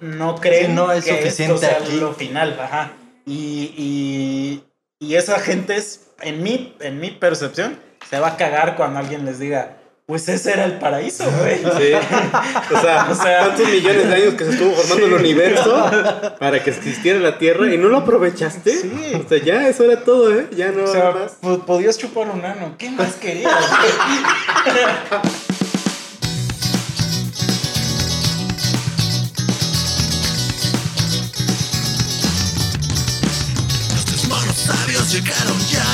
no creen Sí, no es que suficiente esto sea aquí. lo final, ajá. Y, y, y esa gente es, en mi, en mi percepción, se va a cagar cuando alguien les diga, pues ese era el paraíso, güey. Sí. O sea, O sea- tantos millones de años que se estuvo formando el universo para que existiera la Tierra y no lo aprovechaste. Sí. O sea, ya eso era todo, ¿eh? Ya no O sea, más. po- podías chupar un ano, ¿qué más querías? Llegaron ya.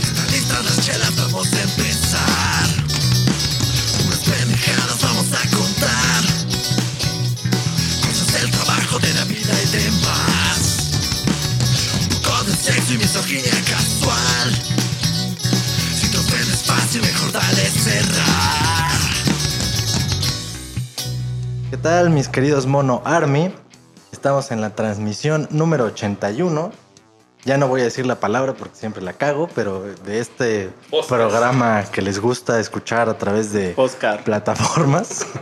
Están listas las chelas, vamos a empezar. Unas pendejadas vamos a contar. Cosas del trabajo, de la vida y demás. Un poco de sexo y misoginia casual. Si te ofendes fácil, mejor dale cerrar. ¿Qué tal, mis queridos Mono Army? Estamos en la transmisión número 81. Ya no voy a decir la palabra porque siempre la cago, pero de este programa que les gusta escuchar a través de Oscar. plataformas.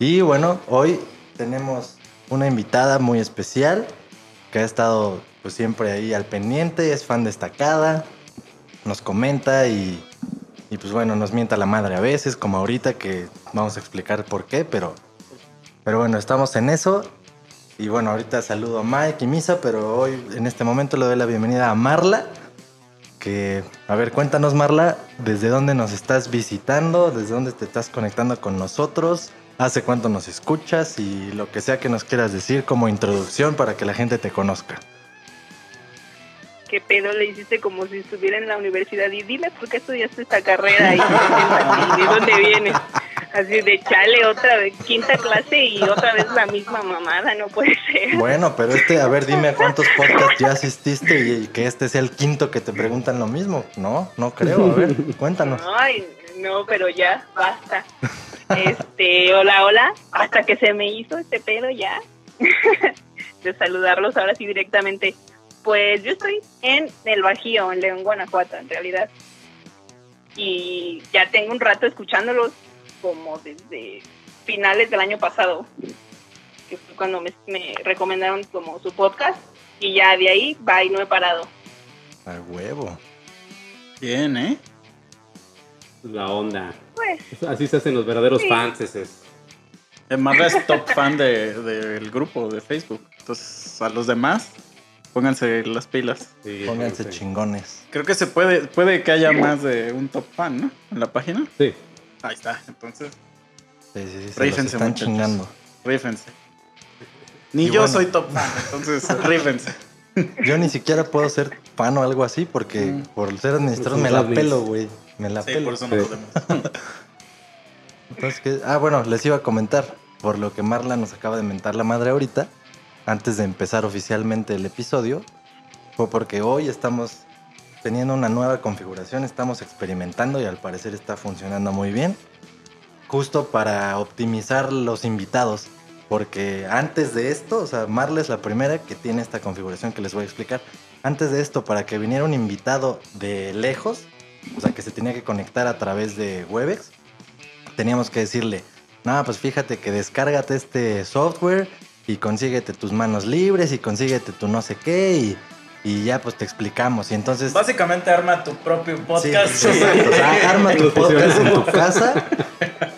Y bueno, hoy tenemos una invitada muy especial que ha estado pues siempre ahí al pendiente, es fan destacada, nos comenta y, y pues bueno, nos mienta la madre a veces, como ahorita que vamos a explicar por qué, pero, pero bueno, estamos en eso. Y bueno, ahorita saludo a Mike y Misa, pero hoy en este momento le doy la bienvenida a Marla. Que, a ver, cuéntanos Marla, ¿desde dónde nos estás visitando? ¿Desde dónde te estás conectando con nosotros? ¿Hace cuánto nos escuchas? Y lo que sea que nos quieras decir como introducción para que la gente te conozca. ¿Qué pedo le hiciste como si estuviera en la universidad? Y dime por qué estudiaste esta carrera y de dónde vienes. Así de chale otra vez, quinta clase y otra vez la misma mamada, no puede ser. Bueno, pero este, a ver, dime a cuántos podcasts ya asististe y, y que este sea el quinto que te preguntan lo mismo. No, no creo. A ver, cuéntanos. Ay, no, pero ya, basta. Este, hola, hola, hasta que se me hizo este pedo ya. De saludarlos ahora sí directamente. Pues yo estoy en el Bajío, en León, Guanajuato, en realidad. Y ya tengo un rato escuchándolos como desde finales del año pasado, que fue cuando me, me recomendaron como su podcast. Y ya de ahí, va y no he parado. A huevo. Bien, ¿eh? La onda. Pues, Así se hacen los verdaderos Sí. fans. Es. El Marla es top fan de- del grupo de Facebook. Entonces, a los demás, pónganse las pilas. Sí, Pónganse sí. chingones. Creo que se puede, puede que haya más de un top fan, ¿no? En la página. Sí. Ahí está, entonces, Sí, sí, sí, Rífense, están muchachos. chingando. rífense. Ni Y yo bueno. soy top fan, entonces rífense. Yo ni siquiera puedo ser fan o algo así porque Mm. por ser administrador me la pelo, güey. Me la Sí, pelo. por eso no podemos. Entonces, ¿qué? Ah, bueno, les iba a comentar, por lo que Marla nos acaba de mentar la madre ahorita, antes de empezar oficialmente el episodio, fue porque hoy estamos teniendo una nueva configuración, estamos experimentando y al parecer está funcionando muy bien, justo para optimizar los invitados, porque antes de esto, o sea, Marla es la primera que tiene esta configuración que les voy a explicar. Antes de esto, para que viniera un invitado de lejos, o sea, que se tenía que conectar a través de Webex, teníamos que decirle, no, pues fíjate que descárgate este software y consíguete tus manos libres y consíguete tu no sé qué y, y ya pues te explicamos. Y entonces... Básicamente arma tu propio podcast. sí, exacto. O sea, arma tu podcast en tu casa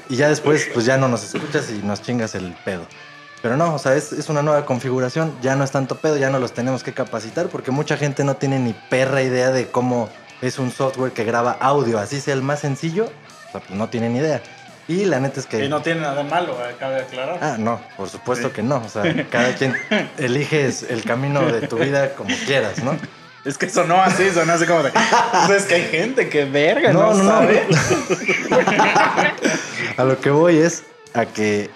y ya después pues ya no nos escuchas y nos chingas el pedo. Pero no, o sea, es, es una nueva configuración, ya no es tanto pedo, ya no los tenemos que capacitar porque mucha gente no tiene ni perra idea de cómo es un software que graba audio, así sea el más sencillo, o sea, pues no tienen idea. Y la neta es que... Y no tiene nada de malo, eh, cabe aclarar. Ah, no, por supuesto Sí. que no. O sea, cada quien eliges el camino de tu vida como quieras, ¿no? Es que sonó así, sonó así como de. Pues es que hay gente que verga, No, no, no, no. sabe. A lo que voy es a que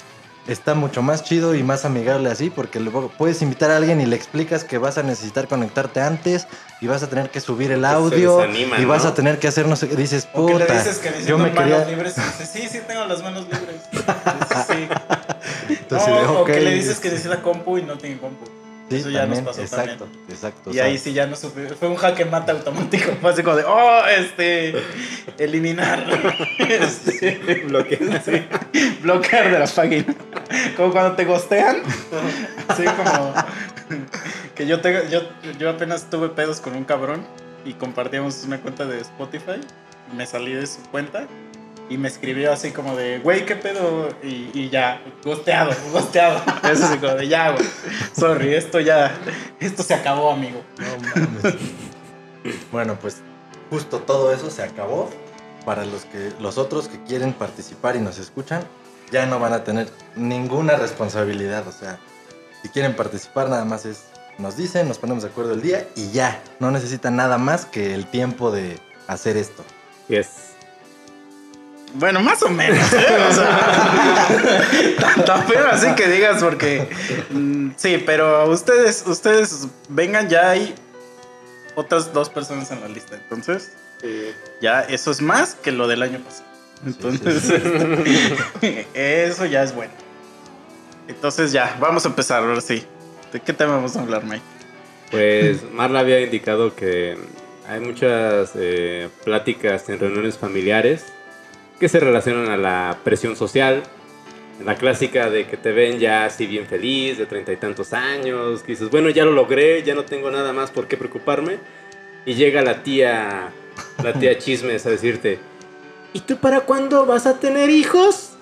está mucho más chido y más amigable así, porque luego puedes invitar a alguien y le explicas que vas a necesitar conectarte antes y vas a tener que subir el audio desanima, y vas ¿no? a tener que hacer no sé qué. Dices, O que le puta, dices que yo me manos quería. libres y dice, sí, sí, tengo las manos libres. Dice, sí. Entonces, No, de, O que le dices este, que necesita compu y no tiene compu. Sí, Eso ya también, nos pasó exacto, también. exacto. Y ahí sí ya no supe. Fue un jaque mate automático. Fue así como de, oh, este. Eliminar. Este, Bloquear, sí. bloquear de la página. Como cuando te gostean. Así como. Que yo, tengo, yo, yo apenas tuve pedos con un cabrón y compartíamos una cuenta de Spotify. Me salí de su cuenta y me escribió así como de, güey, ¿qué pedo? Y, y ya, gosteado, gosteado. Eso así como de, ya, güey. Sorry, esto ya. Esto se acabó, amigo. No mames. bueno, pues justo todo eso se acabó. Para los que los otros que quieren participar y nos escuchan, ya no van a tener ninguna responsabilidad. O sea, si quieren participar, nada más es nos dicen, nos ponemos de acuerdo el día y ya. No necesitan nada más que el tiempo de hacer esto. Yes. Bueno, más o menos. ¿eh? O sea, tampoco así que digas porque mm, sí, pero ustedes, ustedes vengan ya hay otras dos personas en la lista, entonces ya eso es más que lo del año pasado. Entonces eso ya es bueno. Entonces ya, vamos a empezar ahora sí. ¿De qué tema vamos a hablar, Mike? Pues Marla había indicado que hay muchas eh, pláticas en reuniones familiares que se relacionan a la presión social. La clásica de que te ven ya así bien feliz, de treinta y tantos años, que dices, bueno, ya lo logré, ya no tengo nada más por qué preocuparme. Y llega la tía, la tía Chismes a decirte, ¿y tú para cuándo vas a tener hijos?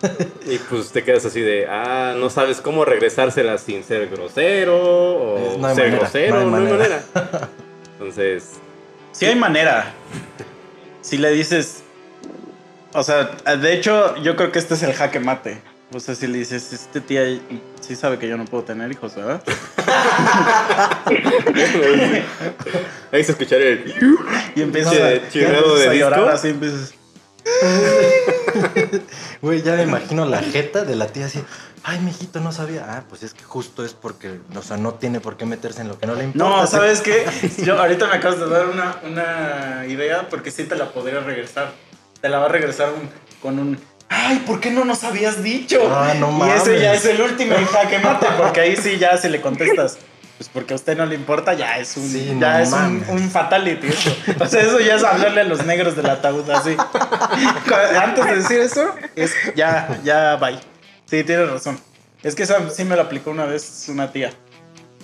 Y pues te quedas así de, ah, no sabes cómo regresárselas sin ser grosero o no hay ser manera, grosero, no hay no hay manera. manera. Entonces, Sí hay manera. Si le dices, o sea, de hecho, yo creo que este es el jaque mate. O sea, si le dices, este tía sí sabe que yo no puedo tener hijos, ¿verdad? hay que escuchar el... Y empiezas a, de a llorar así, empiezas. Güey, ya me imagino la jeta de la tía así. Ay, mijito, no sabía. Ah, pues es que justo es porque, o sea, no tiene por qué meterse en lo que no le importa. No, ¿sabes qué? Yo ahorita me acabas de dar una, una idea porque sí te la podría regresar. Te la va a regresar un- con un. Ay, ¿por qué no nos habías dicho? Ah, no y ese mames. ya es el último jaque mate, porque ahí sí ya si le contestas. Pues porque a usted no le importa, ya es un, Sí, ya no es un, mames. un fatality eso. O sea, eso ya es hablarle a los negros del ataúd así. Antes de decir eso, es ya, ya, bye. Sí, tienes razón. Es que esa sí me lo aplicó una vez una tía.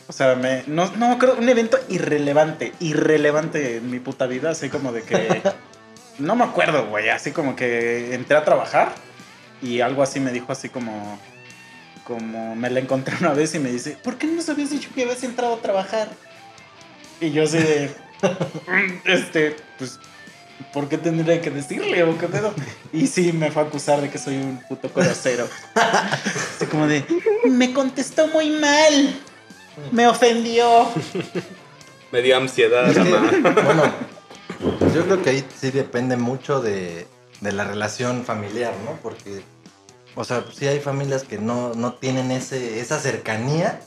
O sea, me, no, no, creo, un evento irrelevante, irrelevante en mi puta vida, así como de que... No me acuerdo, güey, así como que entré a trabajar y algo así me dijo así como... Como me la encontré una vez y me dice, ¿por qué no nos habías dicho que habías entrado a trabajar? Y yo así de... "Mm, Este, pues... ¿Por qué tendría que decirle o qué pedo? Y sí, me fue a acusar de que soy un puto grosero. Así como de, me contestó muy mal. Me ofendió. Me dio ansiedad, mamá. bueno, yo creo que ahí sí depende mucho de, de la relación familiar, ¿no? Porque, o sea, sí hay familias que no, no tienen ese, esa cercanía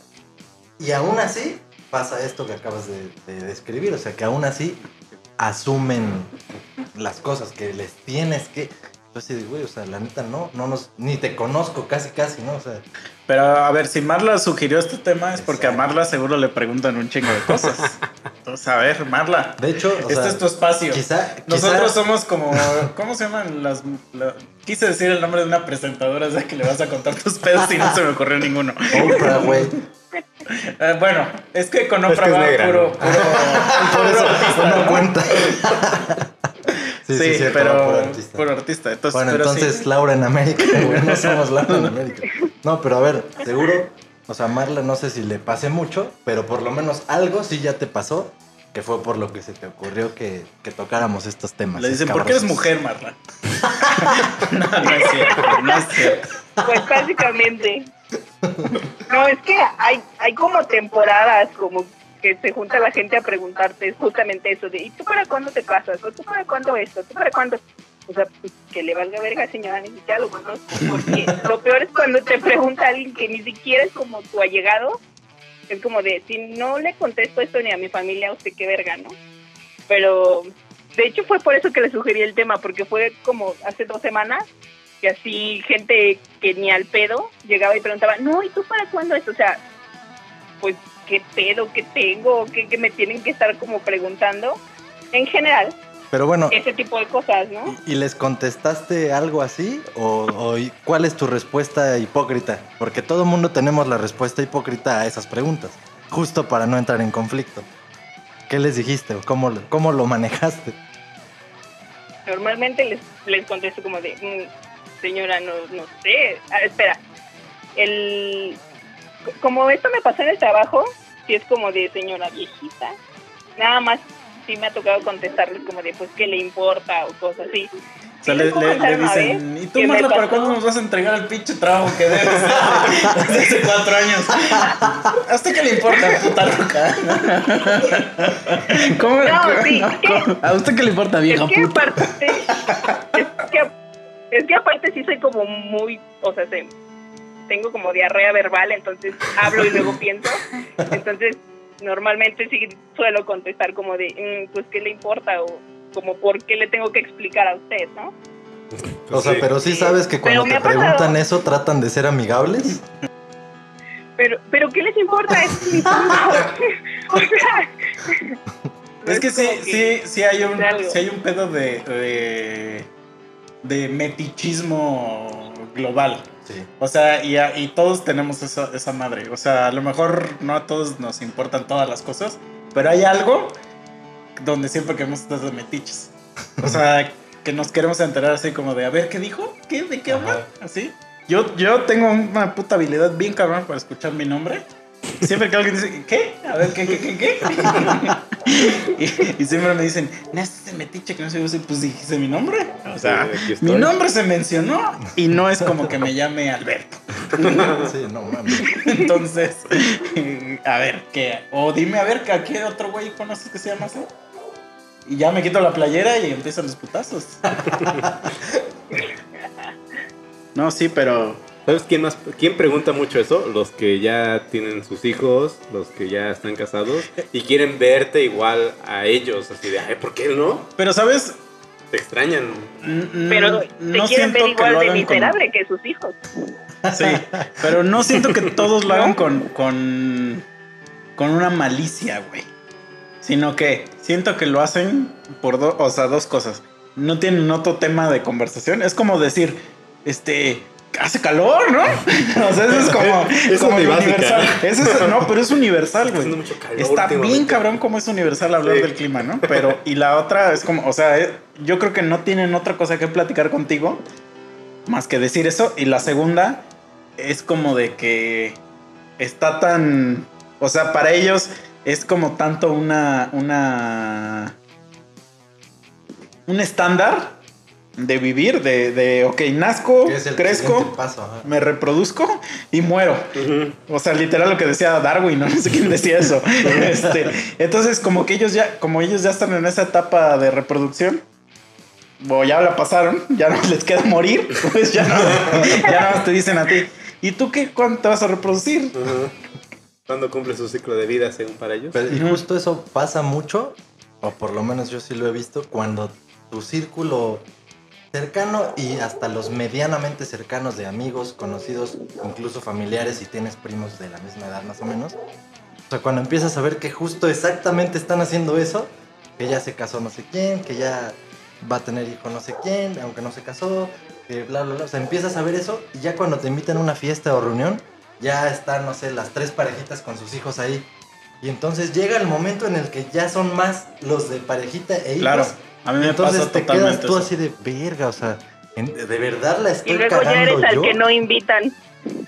y aún así pasa esto que acabas de, de describir, o sea, que aún así asumen las cosas que les tienes que... Entonces, güey, o sea, la neta no, no nos, ni te conozco casi, casi, ¿no? O sea, Pero a ver, si Marla sugirió este tema es porque a. Marla seguro le preguntan un chingo de cosas. Entonces, a ver, Marla, de hecho, este sea, es tu espacio. quizá, Nosotros quizá- somos como, ¿cómo se llaman las? la- quise decir el nombre de una presentadora, o sea que le vas a contar tus pedos y no se me ocurrió ninguno. Oprah, güey. Eh, bueno, es que con Es Oprah que es va puro, puro, Por puro eso no cuenta. Sí, sí, cierto, pero por artista. puro artista. Entonces, Bueno, pero entonces sí. Laura en América, güey, no somos Laura en América. No, pero a ver, seguro, o sea, Marla no sé si le pase mucho, pero por lo menos algo sí ya te pasó, que fue por lo que se te ocurrió que, que tocáramos estos temas. le dicen, ¿por qué eres escabrosos". mujer, Marla? no, no es cierto, no es cierto. Pues básicamente. No, es que hay, hay como temporadas como que se junta la gente a preguntarte justamente eso de ¿y tú para cuándo te casas? ¿O tú para cuándo esto? ¿Tú para cuándo? O sea, pues, que le valga verga, señora, ni siquiera lo conozco. Porque lo peor es cuando te pregunta alguien que ni siquiera es como tu allegado. Es como de, si no le contesto esto ni a mi familia, usted qué verga, ¿no? Pero, de hecho fue por eso que le sugerí el tema, porque fue como hace dos semanas que así gente que ni al pedo llegaba y preguntaba, no, ¿y tú para cuándo esto? O sea, pues, ¿qué pedo? ¿Qué tengo? ¿Qué, qué me tienen que estar como preguntando? En general, Pero bueno, ese tipo de cosas, ¿no? ¿y les contestaste algo así? ¿O, cuál es tu respuesta hipócrita? Porque todo el mundo tenemos la respuesta hipócrita a esas preguntas, justo para no entrar en conflicto. ¿Qué les dijiste o cómo, cómo lo manejaste? Normalmente les, les contesto como de, "Mm, señora, no, no sé. Ah, espera, el, como esto me pasó en el trabajo, si es como de señora viejita, nada más sí me ha tocado contestarles como de, pues, ¿qué le importa? o cosas así. O sea, le, le- le dicen, ¿y tú, Marla, para cuándo nos vas a entregar el pinche trabajo que debes desde, hace cuatro años? ¿A usted qué le importa, puta loca? ¿Cómo? No, sí, no, es que- ¿cómo? ¿A usted qué le importa, vieja es que puta? aparte, es que, es que aparte sí soy como muy, o sea, se- tengo como diarrea verbal, entonces hablo y luego pienso. Entonces, normalmente sí suelo contestar como de, "Mm, pues, ¿qué le importa? O como, ¿por qué le tengo que explicar a usted, no? O sea, Sí. pero sí sabes que cuando te pasado. preguntan eso tratan de ser amigables. Pero, pero ¿qué les importa? Es mi o sea, Es que sí, sí, sí hay un, sí hay un pedo de, de, de metichismo global. Sí. O sea, y, a- y todos tenemos esa, esa madre. O sea, a lo mejor no a todos nos importan todas las cosas, pero hay algo donde siempre queremos estar de metiches. O sea, que nos queremos enterar así como de, a ver, ¿qué dijo? ¿Qué? ¿De qué habla? Así. Yo, yo tengo una puta habilidad bien cabrón para escuchar mi nombre. Siempre que alguien dice, ¿qué? A ver, ¿qué, qué, qué, qué? y, y siempre me dicen, no, es ese metiche que no sé yo, pues dijiste mi nombre. O sea, Sí, mi nombre se mencionó y no es como que me llame Alberto. Sí, no mames. Entonces, a ver, ¿qué? O dime, a ver, ¿a qué otro güey conoces que se llama así? Y ya me quito la playera y empiezan los putazos. No, sí, pero ¿Sabes quién más? ¿Quién pregunta mucho eso? Los que ya tienen sus hijos, los que ya están casados y quieren verte igual a ellos, así de, ay, ¿por qué no? pero sabes, Te extrañan. N- Pero te no quieren ver igual de con- miserable que sus hijos. Sí, pero no siento que todos lo hagan con, con, con una malicia, güey. Sino que siento que lo hacen por dos, o sea, dos cosas. No tienen otro tema de conversación. Es como decir, este, hace calor, ¿no? o sea, eso es como, Es como universal. Eso es- no, pero es universal, güey. Está bien cabrón como es universal hablar Sí. del clima, ¿no? Pero, y la otra es como, o sea, eh, yo creo que no tienen otra cosa que platicar contigo más que decir eso. Y la segunda es como de que está tan, o sea, para ellos es como tanto una, una, un estándar de vivir, de, de ok, nazco, crezco, paso, me reproduzco y muero. O sea, literal lo que decía Darwin, ¿no? No sé quién decía eso. Este, entonces, como que ellos ya, como ellos ya están en esa etapa de reproducción, o ya la pasaron, ya no les queda morir, pues ya no, ya nada más te dicen a ti. ¿Y tú qué? ¿Cuándo te vas a reproducir? Ujú. ¿Cuándo cumple su ciclo de vida según para ellos? Pero, y justo eso pasa mucho, o por lo menos yo sí lo he visto, cuando tu círculo cercano y hasta los medianamente cercanos de amigos, conocidos, incluso familiares, si tienes primos de la misma edad más o menos. O sea, cuando empiezas a ver que justo exactamente están haciendo eso, que ya se casó no sé quién, que ya va a tener hijo no sé quién, aunque no se casó, que bla, bla, bla. O sea, empiezas a ver eso y ya cuando te invitan a una fiesta o reunión, ya están, no sé, las tres parejitas con sus hijos ahí. Y entonces llega el momento en el que ya son más los de parejita e hijos. Claro, a mí me entonces pasa te quedas tú eso. así de verga, o sea, en- de verdad la estoy Y luego ya eres al yo. que no invitan.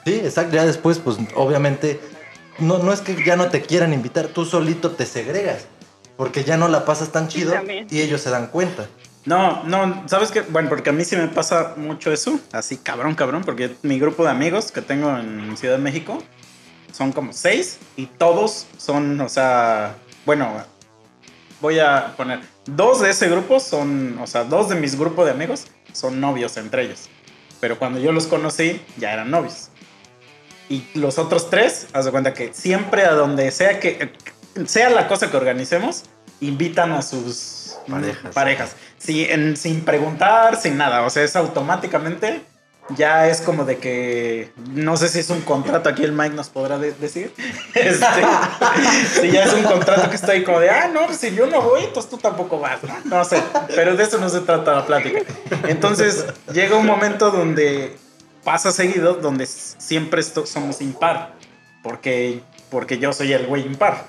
Sí, exacto. Ya después, pues obviamente, no, no es que ya no te quieran invitar, tú solito te segregas. Porque ya no la pasas tan chido y ellos se dan cuenta. No, no, ¿sabes qué? Bueno, porque a mí sí me pasa mucho eso, así cabrón, cabrón, porque mi grupo de amigos que tengo en Ciudad de México son como seis y todos son, o sea, bueno, voy a poner, dos de ese grupo son, o sea, dos de mis grupos de amigos son novios entre ellos, pero cuando yo los conocí ya eran novios. Y los otros tres, haz de cuenta que siempre a donde sea que, sea la cosa que organicemos, invitan a sus Parejas. parejas. Sí, en- sin preguntar, sin nada. O sea, es automáticamente ya es como de que no sé si es un contrato, aquí el Mike nos podrá de- decir. Este, si ya es un contrato que está ahí como de, ah, no, pues si yo no voy, entonces tú tampoco vas, ¿no? Sé, pero de eso no se trata la plática. Entonces llega un momento donde pasa seguido, donde siempre somos impar, porque, porque yo soy el güey impar.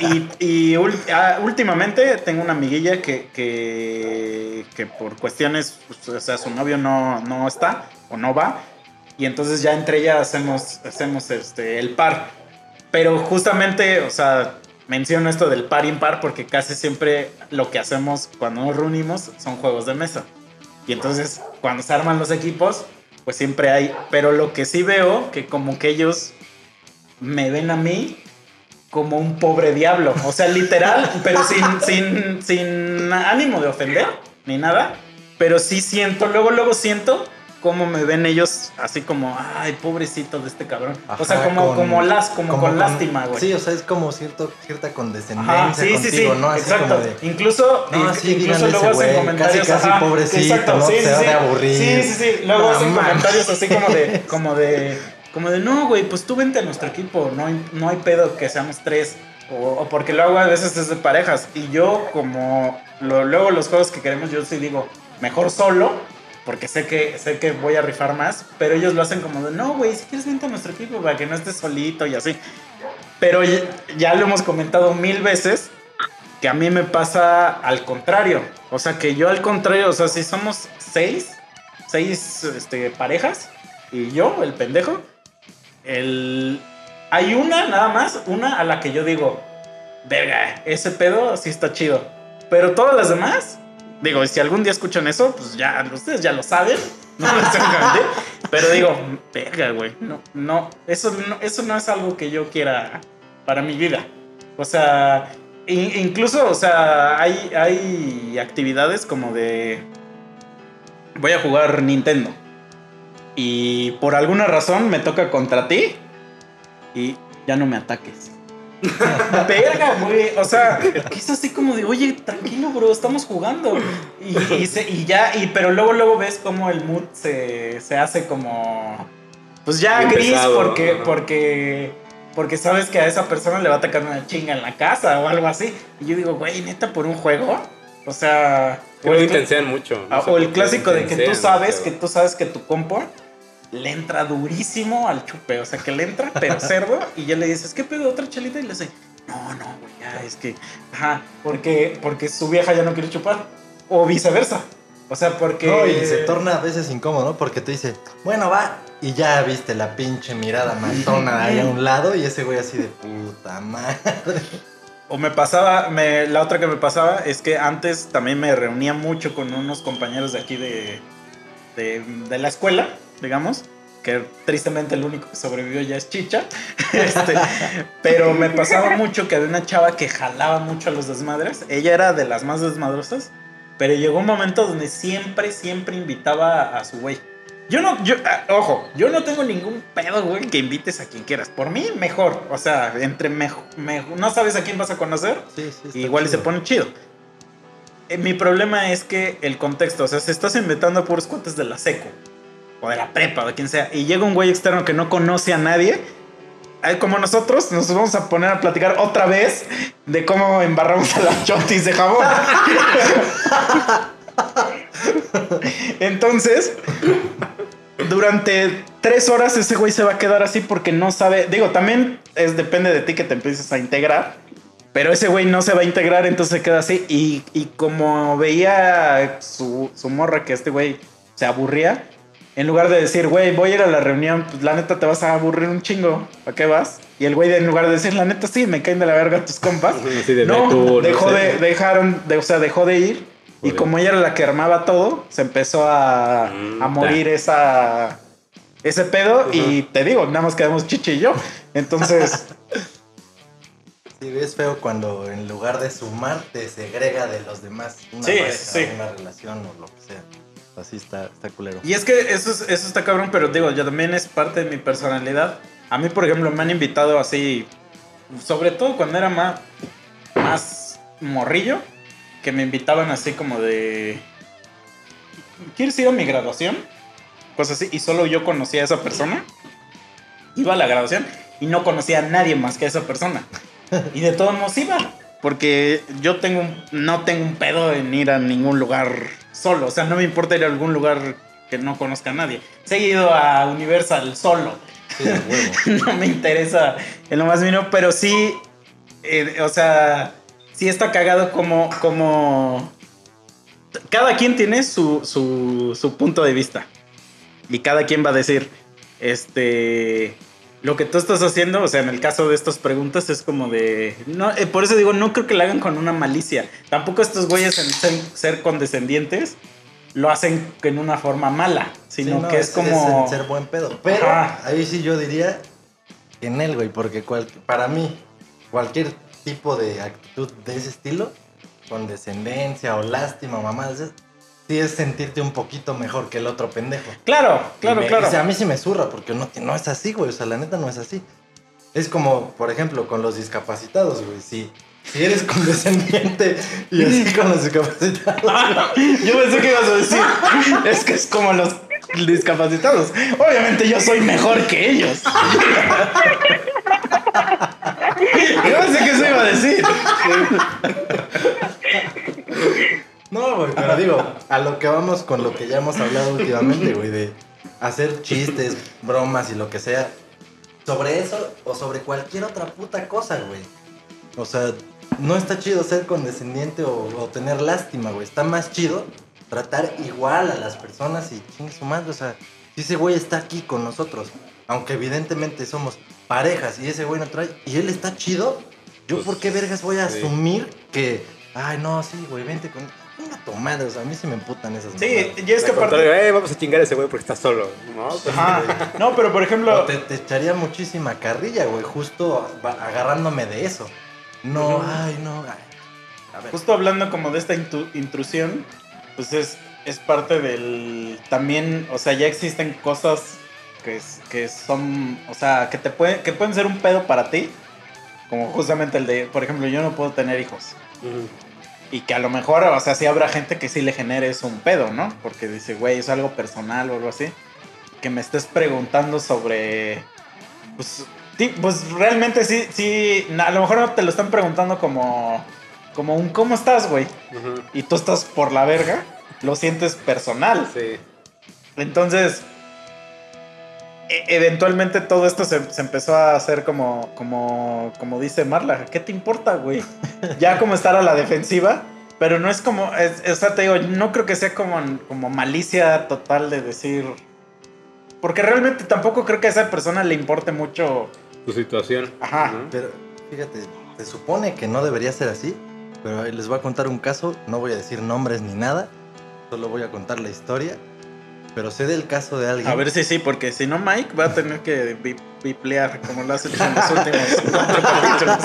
Y, y- y ah, últimamente tengo una amiguilla que, que, que por cuestiones, pues, o sea, su novio no, no está o no va. Y entonces ya entre ellas hacemos, hacemos este, el par. Pero justamente, o sea, menciono esto del par impar porque casi siempre lo que hacemos cuando nos reunimos son juegos de mesa. Y entonces cuando se arman los equipos, pues siempre hay. Pero lo que sí veo, que como que ellos me ven a mí como un pobre diablo. O sea, literal, pero sin, sin, sin ánimo de ofender ni nada. Pero sí siento, luego, luego siento cómo me ven ellos así como, ay, pobrecito de este cabrón. o sea, como, con- como, las, como, con, lástima, güey. Sí, o sea, es como cierto, cierta condescendencia Ajá, sí, sí, contigo, sí, ¿no? Así exacto. como de, Incluso, No, inc- sí, incluso luego hacen comentarios. casi, casi ajá, pobrecito, exacto, ¿no? sí, Se sí, sí. de aburrir. Sí, sí, sí. Luego No, hacen man. comentarios así como de, como de, como de, no, güey, pues tú vente a nuestro equipo, no hay, no hay pedo que seamos tres. O, o porque luego a veces es de parejas. Y yo, como lo- luego los juegos que queremos, yo sí digo, mejor solo, porque sé que, sé que voy a rifar más. Pero ellos lo hacen como de, no, güey, si quieres vente a nuestro equipo para que no estés solito y así. Pero ya, ya lo hemos comentado mil veces que a mí me pasa al contrario. O sea, que yo al contrario, o sea, si somos seis, seis este, parejas y yo, el pendejo, el... hay una nada más, una a la que yo digo, verga, ese pedo sí está chido. Pero todas las demás, digo, si algún día escuchan eso, pues ya, ustedes ya lo saben. Pero digo, verga, güey, no, no, eso no, eso no es algo que yo quiera para mi vida. O sea, in- incluso, o sea, hay, hay actividades como de... Voy a jugar Nintendo. Y por alguna razón me toca contra ti. Y ya no me ataques. Verga, güey. O sea, que es así como de, oye, tranquilo, bro, estamos jugando. Y, y se- y ya, y, pero luego, luego ves como el mood se, se hace como. Pues ya Bien gris pesado, porque, porque, porque sabes que a esa persona le va a atacar una chinga en la casa o algo así. Y yo digo, güey, neta, por un juego. O sea. Intensean mucho. no ah, o el qué clásico de que tú sabes que tú sabes que tu compo le entra durísimo al chupe, o sea que le entra pero cerdo y ya le dices, ¿qué pedo otra chelita? Y le dice, no, no, güey, ya es que, ajá, porque, porque su vieja ya no quiere chupar o viceversa. O sea, porque No, y se torna a veces incómodo, ¿no? Porque te dice, bueno, va. Y ya viste la pinche mirada matona ahí a un lado y ese güey así de puta madre. O me pasaba, me, la otra que me pasaba es que antes también me reunía mucho con unos compañeros de aquí de, de, de la escuela, digamos, que tristemente el único que sobrevivió ya es Chicha. Este, pero me pasaba mucho que había una chava que jalaba mucho a los desmadres. Ella era de las más desmadrosas, pero llegó un momento donde siempre, siempre invitaba a su güey. Yo no, yo, ah, ojo, yo no tengo ningún pedo, güey, que invites a quien quieras. Por mí, mejor. O sea, entre mejor, no sabes a quién vas a conocer, Sí, sí. igual y se chido. pone chido. Eh, mi problema es que el contexto, o sea, si estás inventando a puros cuates de la seco, o de la prepa, o de quien sea, y llega un güey externo que no conoce a nadie, como nosotros, nos vamos a poner a platicar otra vez de cómo embarramos a las chotis de jabón. Entonces, durante tres horas ese güey se va a quedar así porque no sabe. Digo, también es, depende de ti que te empieces a integrar. Pero ese güey no se va a integrar, entonces se queda así. Y, y como veía su, su morra que este güey se aburría, en lugar de decir, güey, voy a ir a la reunión, pues la neta te vas a aburrir un chingo. ¿A qué vas? Y el güey, en lugar de decir, la neta sí, me caen de la verga tus compas. Así de, no, "Ve tú", no dejó sé. de, dejaron, de, o sea, dejó de ir. Y como ella era la que armaba todo, se empezó a, Mm, a morir esa, ese pedo. Y te digo, nada más quedamos Chichi y yo. Entonces, Sí, es feo cuando en lugar de sumar te segrega de los demás. Una Sí, pareja, sí. una relación o lo que sea. Así está, está culero. y es que eso, es- eso está cabrón, pero digo, yo también es parte de mi personalidad. A mí, por ejemplo, me han invitado así, sobre todo cuando era más, más morrillo, que me invitaban así como de... ¿Quieres ir a mi graduación? cosas así, y solo yo conocía a esa persona. Iba a la graduación y no conocía a nadie más que a esa persona. Y de todos modos iba. Porque yo tengo no tengo un pedo en ir a ningún lugar solo. O sea, no me importa ir a algún lugar que no conozca a nadie. Se he ido a Universal solo. Sí, de huevo. no me interesa en lo más mínimo, pero sí, eh, o sea, sí está cagado como, como... Cada quien tiene su, su, su punto de vista. Y cada quien va a decir, este... Lo que tú estás haciendo, o sea, en el caso de estas preguntas es como de... No, eh, por eso digo, no creo que lo hagan con una malicia. Tampoco estos güeyes en ser, ser condescendientes lo hacen en una forma mala, sino Sí, no, que es, como... en ser buen pedo. Pero Ajá. ahí sí yo diría en él, güey, porque cual- para mí, cualquier tipo de actitud de ese estilo, condescendencia o lástima o mamadas, es sentirte un poquito mejor que el otro pendejo. Claro, claro, me- claro. o sea, a mí sí me zurra porque no, no es así, güey. O sea, la neta no es así. Es como, por ejemplo, con los discapacitados, güey. Si, si eres condescendiente y así con los discapacitados. Yo pensé que ibas a decir, es que es como los discapacitados. Obviamente yo soy mejor que ellos. Yo pensé que eso iba a decir. No, güey, pero digo, a lo que vamos con lo que ya hemos hablado últimamente, güey, de hacer chistes, bromas y lo que sea. Sobre eso o sobre cualquier otra puta cosa, güey. O sea, no está chido ser condescendiente o, o tener lástima, güey. Está más chido tratar igual a las personas y chingue su madre. O sea, si ese güey está aquí con nosotros, aunque evidentemente somos parejas y ese güey no trae, y él está chido, yo Pues, por qué vergas voy a sí. asumir que, ay, no, sí, güey, vente con. Tu madre, o sea, a mí se me emputan esas Sí, y es que aparte. "Eh, vamos a chingar a ese güey porque está solo, ¿no? Ajá. No, pero por ejemplo. O te, te echaría muchísima carrilla, güey, justo agarrándome de eso. No, ay, no. ay. A ver. Justo hablando como de esta intu- intrusión, pues es, es parte del... También, o sea, ya existen cosas que, es- que son, o sea, que, te pueden, que pueden ser un pedo para ti, como justamente el de, por ejemplo, yo no puedo tener hijos. Ujú. Y que a lo mejor, o sea, sí habrá gente que sí le genere eso un pedo, ¿no? Porque dice, güey, es algo personal o algo así. Que me estés preguntando sobre... Pues, ti- pues realmente sí, sí, a lo mejor te lo están preguntando como... Como un ¿cómo estás, güey? Y tú estás por la verga, lo sientes personal. Sí. Entonces, eventualmente todo esto se, se empezó a hacer como, como, como dice Marla, ¿qué te importa, güey? Ya como estar a la defensiva, pero no es como, es- o sea, te digo, no creo que sea como, como malicia total de decir... Porque realmente tampoco creo que a esa persona le importe mucho... Tu situación. Ajá. Pero fíjate, se supone que no debería ser así, pero les voy a contar un caso, no voy a decir nombres ni nada, solo voy a contar la historia, pero sé del caso de alguien. A ver si sí, porque si no Mike va a tener que bi- biplear como lo has hecho en los últimos cuatro capítulos.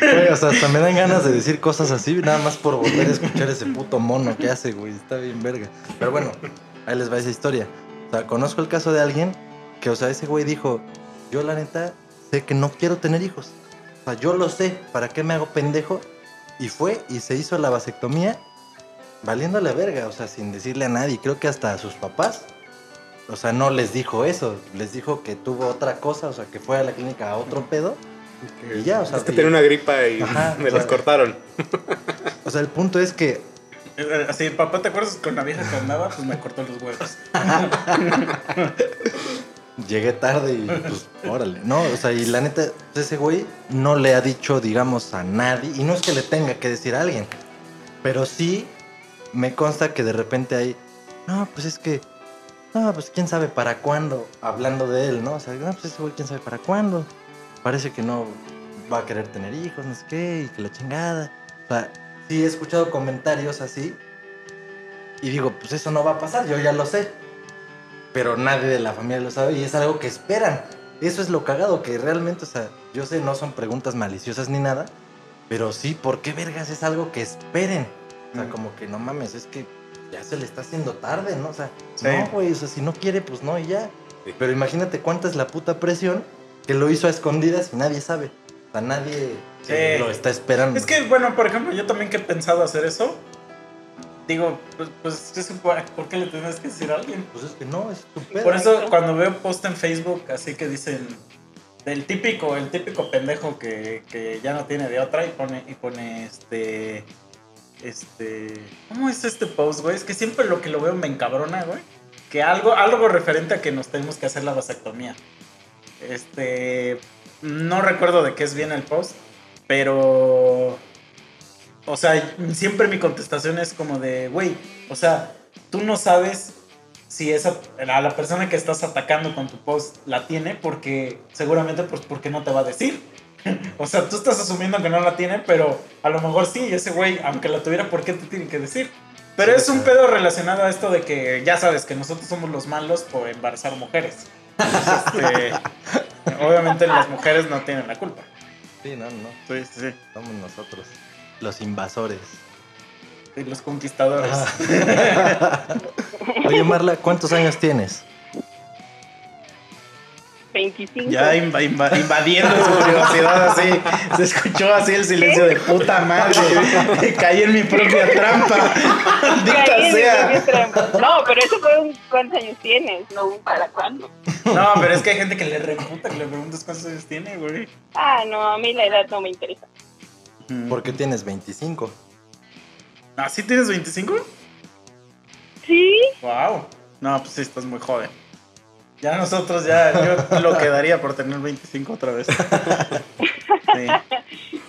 Güey, o sea, hasta me dan ganas de decir cosas así, nada más por volver a escuchar ese puto mono que hace, güey. Está bien verga. Pero bueno, ahí les va esa historia. O sea, conozco el caso de alguien que, o sea, ese güey dijo, yo la neta sé que no quiero tener hijos. O sea, yo lo sé, ¿para qué me hago pendejo? Y fue y se hizo la vasectomía valiéndole verga, o sea, sin decirle a nadie. Creo que hasta a sus papás. O sea, no les dijo eso, les dijo que tuvo otra cosa, o sea, que fue a la clínica a otro pedo. Y ya, o sea, Es que y- tenía una gripa y Ajá, me o sea, los cortaron. O sea, el punto es que Eh, Así, papá, ¿te acuerdas con la vieja que andaba? Pues me cortó los huevos. llegué tarde y pues, órale. No, o sea, y la neta, ese güey no le ha dicho, digamos, a nadie. Y no es que le tenga que decir a alguien. Pero sí me consta que de repente hay. No, pues es que. No, pues quién sabe para cuándo. Hablando de él, ¿no? O sea, no, pues ese güey quién sabe para cuándo. Parece que no va a querer tener hijos, no sé qué, y que la chingada. O sea, sí he escuchado comentarios así. Y digo, pues eso no va a pasar, yo ya lo sé. Pero nadie de la familia lo sabe y es algo que esperan. Eso es lo cagado, que realmente, o sea, yo sé, no son preguntas maliciosas ni nada. Pero sí, ¿por qué vergas es algo que esperen? O sea, Mm. como que no mames, es que ya se le está haciendo tarde, ¿no? O sea, Sí. no, güey, o sea, si no quiere, pues no, y ya. Sí. Pero imagínate cuánta es la puta presión que lo hizo a escondidas y nadie sabe. O sea, nadie Sí. lo está esperando. Es que, bueno, por ejemplo, yo también que he pensado hacer eso. digo, pues, pues ¿por qué le tienes que decir a alguien? Pues es que no, es tu pedo. Por eso cuando veo post en Facebook así que dicen del típico, el típico pendejo que, que ya no tiene de otra y pone, y pone este. Este. ¿Cómo es este post, güey? Es que siempre lo que lo veo me encabrona, güey. Que algo, algo referente a que nos tenemos que hacer la vasectomía. Este. No recuerdo de qué es bien el post, pero. O sea, siempre mi contestación es como de, güey, o sea, tú no sabes si esa, a la persona que estás atacando con tu post la tiene porque seguramente pues porque no te va a decir. o sea, tú estás asumiendo que no la tiene, pero a lo mejor sí, y ese güey, aunque la tuviera, ¿por qué te tiene que decir? Pero es un pedo relacionado a esto de que ya sabes que nosotros somos los malos por embarazar mujeres. Entonces, este, obviamente las mujeres no tienen la culpa. Sí, no, no. Sí, sí, sí. Somos nosotros. Los invasores. Y los conquistadores. Oye, Marla, ¿cuántos años tienes? 25. Ya inva- inva- invadiendo su privacidad así. Se escuchó así el silencio de puta madre. Caí en mi propia trampa. Maldita Caí en mi sea. propia trampa. No, pero eso fue un cuántos años tienes, no un para cuándo. No, pero es que hay gente que le reputa que le preguntas cuántos años tiene, güey. Ah, no, a mí la edad no me interesa. ¿Por qué tienes 25? ¿Ah, sí tienes 25? Sí, Wow. No, pues sí, estás muy joven. Ya nosotros ya, yo lo quedaría por tener 25 otra vez. Sí.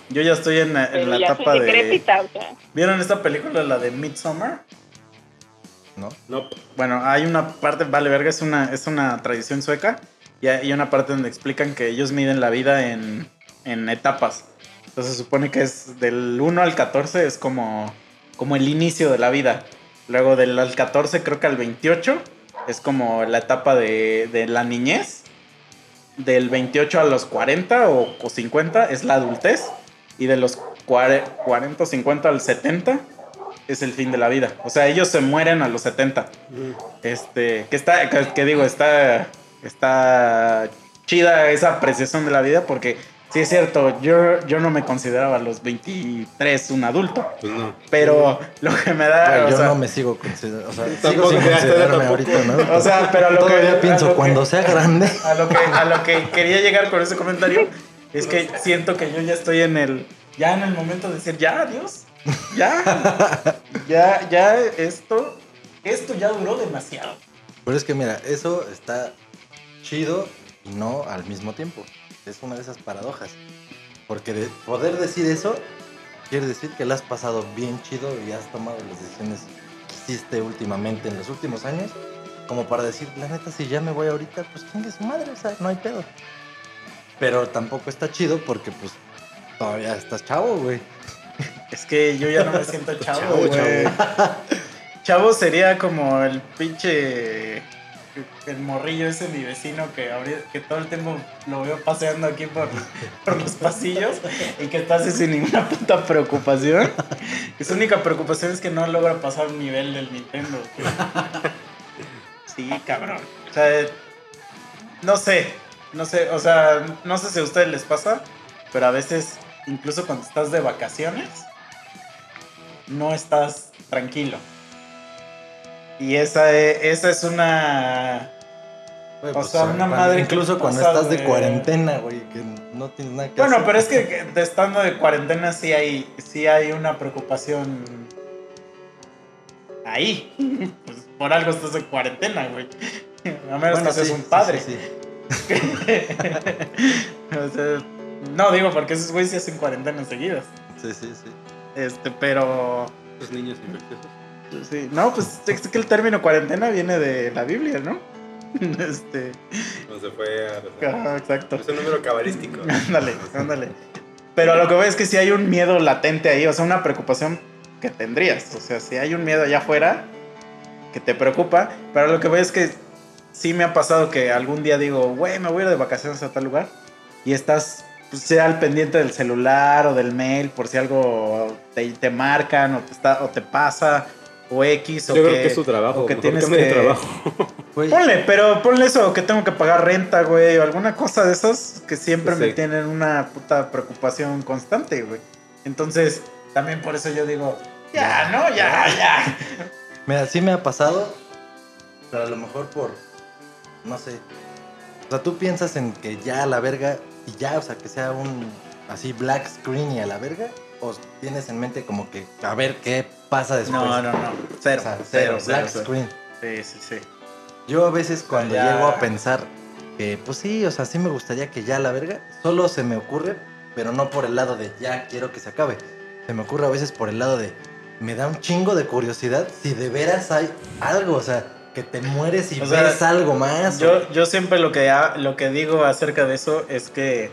Yo ya estoy en, la- en la etapa de... decrépita, o sea. ¿Vieron esta película, la de Midsommar? ¿No? No, Bueno, hay una parte, vale, verga, es una, es una tradición sueca y hay una parte donde explican que ellos miden la vida en, en etapas. Entonces se supone que es del 1 al 14 es como, como el inicio de la vida. Luego del al 14 creo que al 28 es como la etapa de, de la niñez. Del 28 a los 40 o, o 50 es la adultez. Y de los cuare- 40 o 50 al 70 es el fin de la vida. O sea, ellos se mueren a los 70. Este, que está, que, que digo, está, está chida esa apreciación de la vida porque sí es cierto, yo, yo no me consideraba a los 23 un adulto, pues no. pero lo que me da, yo sea, no me sigo considerando. O sea, sigo sin considerarme ahorita, ¿no? o sea, pero a lo que Todavía pienso, que- cuando sea grande. a lo que a lo que quería llegar con ese comentario es que siento que yo ya estoy en el ya en el momento de decir ya adiós ya ya ya esto esto ya duró demasiado Pero es que mira, eso está chido y no al mismo tiempo. Es una de esas paradojas. Porque de poder decir eso quiere decir que la has pasado bien chido y has tomado las decisiones que hiciste últimamente en los últimos años. Como para decir, la neta, si ya me voy ahorita, pues chingue su madre, o sea, no hay pedo. Pero tampoco está chido porque pues todavía estás chavo, güey. es que yo ya no me siento chavo Chavo, güey. chavo sería como el pinche el morrillo ese mi vecino que que todo el tiempo lo veo paseando aquí por, por los pasillos y que está así sin ninguna puta preocupación. Que su única preocupación es que no logra pasar un nivel del Nintendo. Sí, cabrón. O sea, no sé, no sé, o sea, no sé si a ustedes les pasa, pero a veces, incluso cuando estás de vacaciones, no estás tranquilo. Y esa es, esa es una... Güey, O sea, una madre que Incluso cuando estás de de- cuarentena, güey, que no tienes nada que Bueno, hacer. pero es que de estando de cuarentena sí hay, sí hay una preocupación ahí. Pues por algo estás de cuarentena, güey. A menos Bueno, que seas sí, un padre. sí, sí. O sea, no, digo, porque esos güeyes sí hacen cuarentenas seguidas. Sí, sí, sí. Este, pero... Los niños infecciosos. Sí, no, pues es que el término cuarentena viene de la Biblia, ¿no? Este, No se fue a... ajá, exacto. Es un número cabalístico. Ándale, ándale. Pero lo que veo es que si hay un miedo latente ahí, o sea, una preocupación que tendrías. O sea, si hay un miedo allá afuera que te preocupa, pero lo que veo es que sí me ha pasado que algún día digo, güey, me voy a ir de vacaciones a tal lugar y estás, pues, sea al pendiente del celular o del mail por si algo te, te marcan o te, está, o te pasa o X o Yo que, creo que es su trabajo. o que tienes que- trabajo. Ponle, pero ponle eso, que tengo que pagar renta, güey, o alguna cosa de esas que siempre me tienen una puta preocupación constante, güey. Entonces, también por eso yo digo, Ya, no, ya, ya. Mira, sí me ha pasado, pero a lo mejor por, no sé. O sea, tú piensas en que ya a la verga y ya, o sea, que sea un así black screen y a la verga, o tienes en mente como que a ver qué pasa después. No, no, no. Cero. O sea, cero, cero, black cero. screen. Sí, sí, sí. Yo a veces cuando Ya. llego a pensar que, pues sí, o sea, sí me gustaría que ya la verga, solo se me ocurre, pero no por el lado de ya quiero que se acabe. Se me ocurre a veces por el lado de me da un chingo de curiosidad si de veras hay algo, o sea, que te mueres y O sea, ves algo más. Yo, yo siempre lo que, lo que digo acerca de eso es que,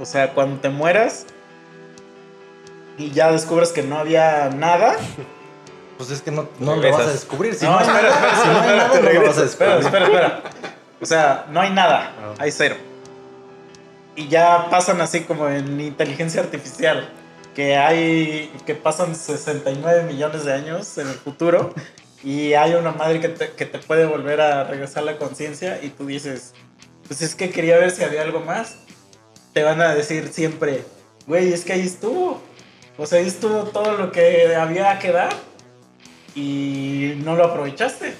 o sea, cuando te mueras y ya descubres que no había nada. Pues es que no, no lo vas a descubrir. Si no, no, hay espera, nada, espera, no espera, nada, te no lo vas a Espera, descubrir. espera, espera. O sea, no hay nada, Ah. hay cero. Y ya pasan así como en inteligencia artificial, que hay, que pasan 69 millones de años en el futuro y hay una madre que te, que te puede volver a regresar la conciencia y tú dices, pues es que quería ver si había algo más. Te van a decir siempre, güey, es que ahí estuvo. O sea, ahí estuvo todo lo que había que dar y no lo aprovechaste.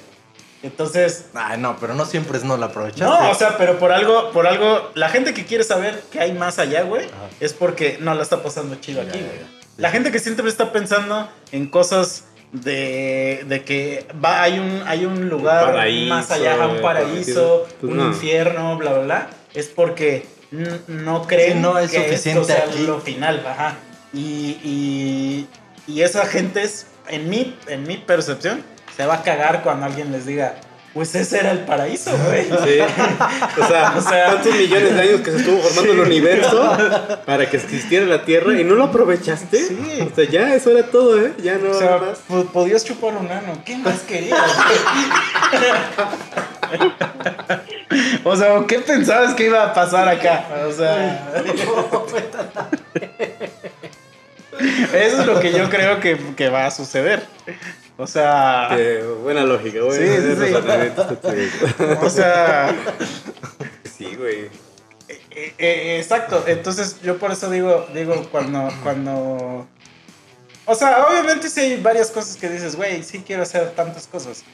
Entonces, Ay, no, pero no siempre es no la aprovechaste. no, o sea, pero por algo, por algo, la gente que quiere saber qué hay más allá, güey, Ajá. es porque no la está pasando chido aquí, Ya, güey. ya, ya. La gente que siempre está pensando en cosas de, de que va, hay un, hay un lugar paraíso, más allá, un eh, paraíso, pues un no. infierno, bla, bla, bla, es porque no creen Sí, no es que suficiente esto sea aquí. lo final, ajá. Y, y, y esa gente es, en mi, en mi percepción, se va a cagar cuando alguien les diga, pues ese era el paraíso, güey. Sí. O sea, O sea- tantos millones de años que se estuvo formando el universo para que existiera la Tierra y no lo aprovechaste. Sí. O sea, ya eso era todo, ¿eh? Ya no O sea, más. podías chupar un ano. ¿Qué más querías? o sea, ¿qué pensabas que iba a pasar acá? O sea. Eso es lo que yo creo que, que va a suceder. O sea. Qué buena lógica, güey. Sí, sí, sí. O sea. Sí, güey. Eh, eh, exacto, entonces yo por eso digo, digo cuando, cuando, o sea, obviamente sí hay varias cosas que dices, güey, sí quiero hacer tantas cosas,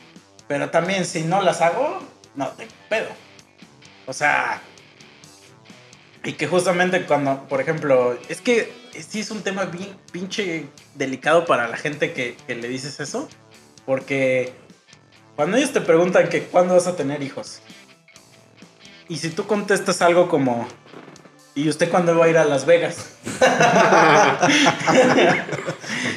pero también si no las hago, no te pedo. O sea, y que justamente cuando, por ejemplo, es que sí es un tema bien pinche delicado para la gente que, que le dices eso, porque cuando ellos te preguntan que cuándo vas a tener hijos, y si tú contestas algo como, ¿y usted cuándo va a ir a Las Vegas?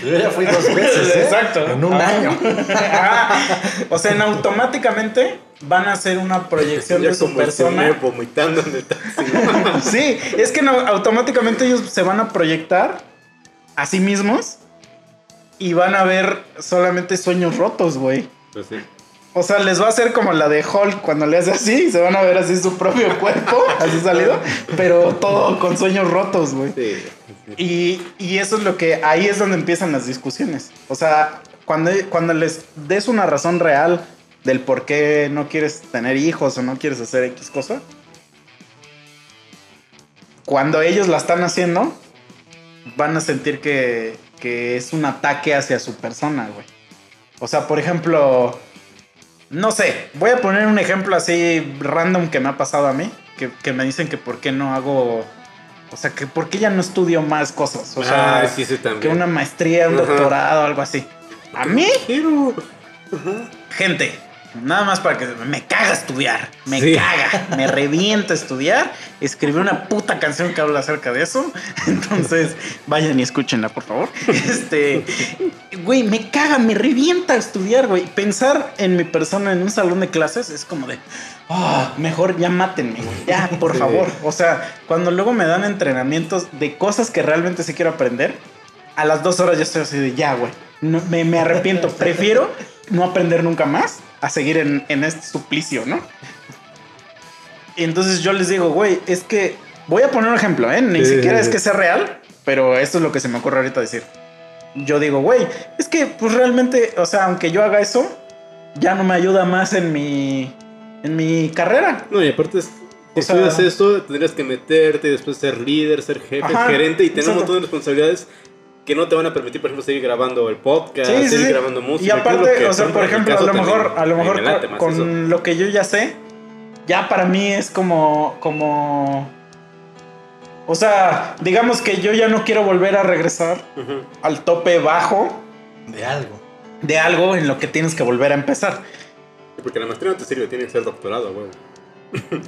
Yo ya fui dos veces, ¿eh? Exacto. En un Ajá. año. O sea, en automáticamente van a hacer una proyección Ya de su persona. vomitando en el taxi. Sí, es que no, automáticamente ellos se van a proyectar a sí mismos y van a ver solamente sueños rotos, güey. Pues sí. O sea, les va a hacer como la de Hulk cuando le hace así, se van a ver así su propio cuerpo, así salido, pero todo con sueños rotos, güey. Sí. sí. Y, y eso es lo que ahí es donde empiezan las discusiones. O sea, cuando, cuando les des una razón real del por qué no quieres tener hijos o no quieres hacer X cosa, cuando ellos la están haciendo, van a sentir que, que es un ataque hacia su persona, güey. O sea, por ejemplo, no sé, voy a poner un ejemplo así random que me ha pasado a mí, que, que me dicen que por qué no hago, o sea, que por qué ya no estudio más cosas, o sea, ah, sí, sí, que una maestría, un Ajá. doctorado, algo así. A mí, Quiero. gente, nada más para que me caga estudiar, me Sí. caga, me revienta estudiar. Escribí una puta canción que habla acerca de eso, entonces vayan y escúchenla, por favor. Este, güey, me caga, me revienta estudiar, güey. Pensar en mi persona en un salón de clases es como de, "Ah, mejor ya mátenme, güey, ya, por Sí. favor. O sea, cuando luego me dan entrenamientos de cosas que realmente sí quiero aprender, a las dos horas ya estoy así de, ya, güey, no, me, me arrepiento. Prefiero no aprender nunca más a seguir en, en este suplicio, ¿no? Y entonces yo les digo, güey, es que voy a poner un ejemplo, ¿eh? Ni Sí, siquiera es que sea real, pero esto es lo que se me ocurre ahorita decir. Yo digo, güey, es que pues realmente, o sea, aunque yo haga eso, ya no me ayuda más en mi, en mi carrera. No, y aparte, es- si O sea- estudias esto, tendrías que meterte y después ser líder, ser jefe, Ajá, gerente y tener exacto. un montón de responsabilidades que no te van a permitir, por ejemplo, seguir grabando el podcast, Sí, seguir sí. grabando música. Y aparte, o sea, por ejemplo, a lo mejor, a lo me mejor con, lo que yo ya sé, ya para mí es como, como, o sea, digamos que yo ya no quiero volver a regresar al tope bajo De algo. de algo en lo que tienes que volver a empezar. Porque la maestría no te sirve, tiene que ser doctorado, güey.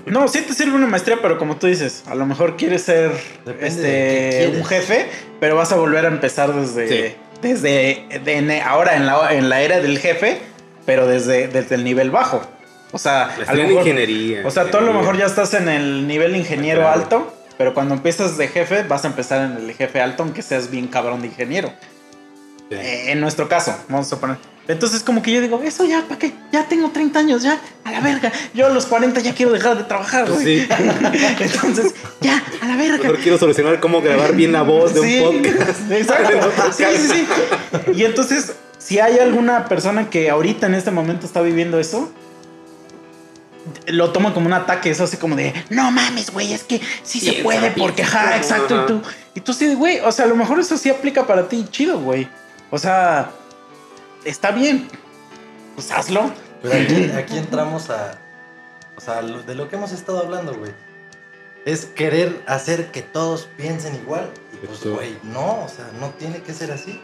No, sí te sirve una maestría, pero como tú dices, a lo mejor quieres ser Depende este, quieres. un jefe, pero vas a volver a empezar desde, Sí. desde de- ahora en la, en la era del jefe, pero desde, desde el nivel bajo. O sea, a lo mejor, ingeniería. o sea, tú a lo mejor ya estás en el nivel ingeniero Claro. alto, pero cuando empiezas de jefe vas a empezar en el jefe alto, aunque seas bien cabrón de ingeniero. Sí. Eh, en nuestro caso, vamos a poner. Entonces, como que yo digo, eso ya, ¿para qué? Ya tengo 30 años, ya, a la verga. Yo a los 40 ya quiero dejar de trabajar, güey. Sí. Entonces, ya, a la verga. Mejor quiero solucionar cómo grabar bien la voz de Sí, un podcast. Exacto. Sí, sí, sí. Y entonces, si hay alguna persona que ahorita en este momento está viviendo eso, lo toma como un ataque, es así como de, no mames, güey, es que sí se puede, porque, ¿cómo? exacto. Y tú, y tú sí, güey, o sea, a lo mejor eso sí aplica para ti, chido, güey. O sea, está bien. Pues hazlo. Pero aquí, aquí entramos a. O sea, lo- de lo que hemos estado hablando, güey. Es querer hacer que todos piensen igual. Y pues, güey, no, o sea, no tiene que ser así.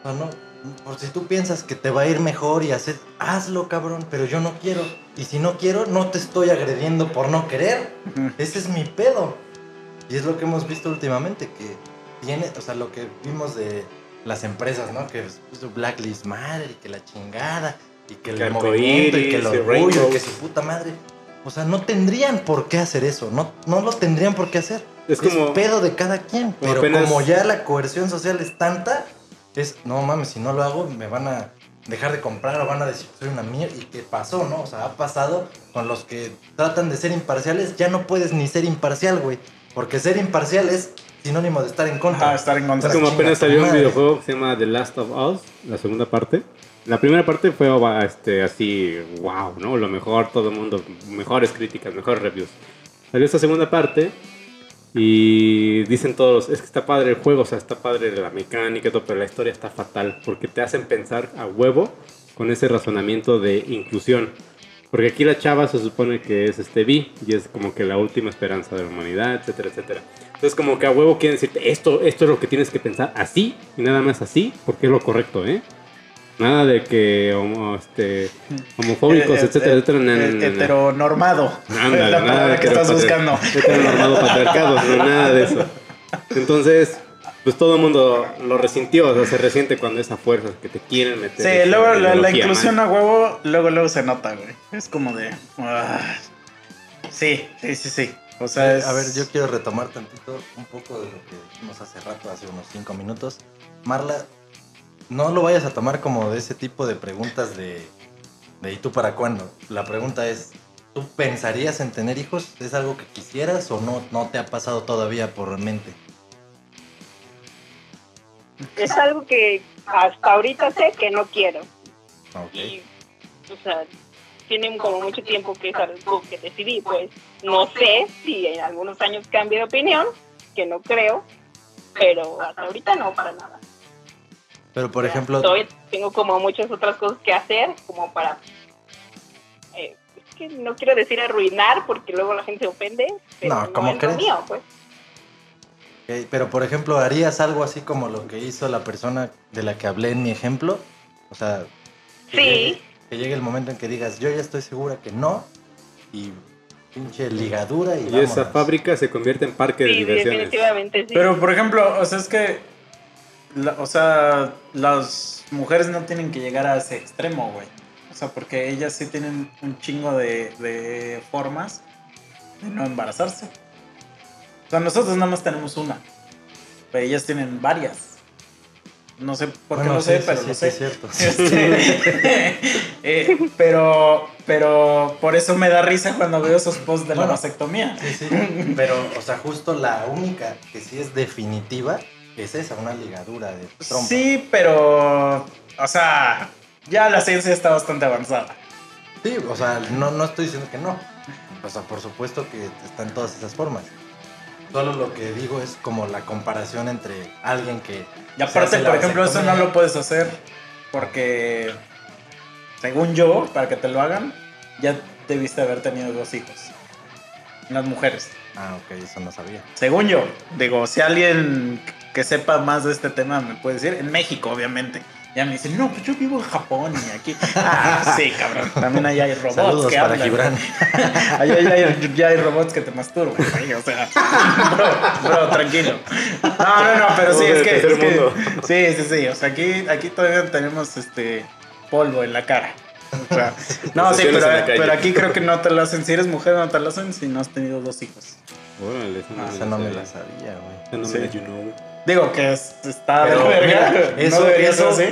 O sea, no. Por si tú piensas que te va a ir mejor y hacer, hazlo, cabrón, pero yo no quiero. Y si no quiero, no te estoy agrediendo por no querer. Ese es mi pedo. Y es lo que hemos visto últimamente, que tiene, o sea, lo que vimos de las empresas, ¿no? Que puso Black Lives Matter y que la chingada, y que el Que movimiento y que el orgullo, y que su puta madre. O sea, no tendrían por qué hacer eso, no, no lo tendrían por qué hacer. Es como- pedo de cada quien, como pero apenas- como ya la coerción social es tanta, es, no mames, si no lo hago me van a dejar de comprar o van a decir que soy una mierda. ¿Y qué pasó, no? O sea, ha pasado con los que tratan de ser imparciales, ya no puedes ni ser imparcial, güey. Porque ser imparcial es sinónimo de estar en contra. Ajá, estar en contra. Es como Chinga apenas salió un madre. videojuego que se llama The Last of Us, la segunda parte. La primera parte fue oh, este, así, wow, ¿no? Lo mejor, todo el mundo, mejores críticas, mejores reviews. Salió esta segunda parte y dicen todos, es que está padre el juego, o sea, está padre la mecánica y todo, pero la historia está fatal porque te hacen pensar a huevo con ese razonamiento de inclusión. Porque aquí la chava se supone que es este Vi y es como que la última esperanza de la humanidad, etcétera, etcétera. Entonces como que a huevo quieren decirte, esto, esto es lo que tienes que pensar así y nada más así, porque es lo correcto, ¿eh? Nada de que homo- este, homofóbicos, Eh, etcétera, eh, etcétera. eh, no, no. Heteronormado. Ándale, la nada de que estás buscando. Heteronormado patriarcado, no, nada de eso. Entonces, pues todo el mundo lo resintió, o sea, se resiente cuando esa fuerza que te quieren meter. Sí, luego la, inclusión a huevo, luego luego se nota, güey. Es como de. ah, sí, sí, sí, sí. O sea, es- A ver, yo quiero retomar tantito un poco de lo que dijimos hace rato, hace unos cinco minutos. Marla, no lo vayas a tomar como de ese tipo de preguntas de, de ¿y tú para cuándo? La pregunta es, ¿tú pensarías en tener hijos? ¿Es algo que quisieras o no, no te ha pasado todavía por mente? Es algo que hasta ahorita sé que no quiero. Ok. Y, o sea, tiene como mucho tiempo que es algo que decidí. Pues no sé si en algunos años cambie de opinión, que no creo, pero hasta ahorita no, para nada. Pero por Ya, ejemplo, todavía tengo como muchas otras cosas que hacer, como para. eh, es que no quiero decir arruinar, porque luego la gente se ofende. Pero No, no, ¿cómo lo crees? mío, pues. pero por ejemplo, ¿harías algo así como lo que hizo la persona de la que hablé en mi ejemplo? O sea, Sí. Que llegue el momento en que digas, yo ya estoy segura que no, y pinche ligadura y, Y esa fábrica se convierte en parque de diversiones. definitivamente sí. Pero, por ejemplo, o sea, es que. la- o sea, las mujeres no tienen que llegar a ese extremo, güey. O sea, porque ellas sí tienen un chingo de, de formas de no embarazarse. O sea, nosotros nada más tenemos una. Pero ellas tienen varias. No sé por qué Bueno, lo sí, sé, sí, pero sí, lo sí, sé. es cierto. Este, eh, pero, pero por eso me da risa cuando veo esos posts de la Bueno. vasectomía. Sí, sí. Pero, o sea, justo la única que sí es definitiva es esa, una ligadura de trompa. Sí, pero, o sea, ya la ciencia está bastante avanzada. Sí, o sea, no, no estoy diciendo que no. O sea, por supuesto que están todas esas formas. Solo lo que digo es como la comparación entre alguien que. Y aparte, por ejemplo, eso no lo puedes hacer porque, según yo, para que te lo hagan, ya debiste haber tenido dos hijos. Las mujeres. Ah, ok, eso no sabía. Según yo, digo, si alguien que sepa más de este tema me puede decir, en México, obviamente. Ya me dicen, no, pues yo vivo en Japón y aquí. Ah, sí, cabrón. También allá hay robots Saludos que para hablan. Gibran. Allá ya hay, ya hay robots que te masturban, güey, O sea, bro, bro, tranquilo. No, no, no, pero sí, es que. es sí, sí, sí. O sea, aquí, aquí todavía tenemos este polvo en la cara. O sea, no, sí, pero, pero aquí creo que no te lo hacen. Si eres mujer, no te lo hacen si no has tenido dos hijos. Órale, esa no, Ah, me esa la no me sabía. la sabía, güey. Esa no Sí. me la you know. Digo que es- está Pero, de verga. mira, no eso- eso- así.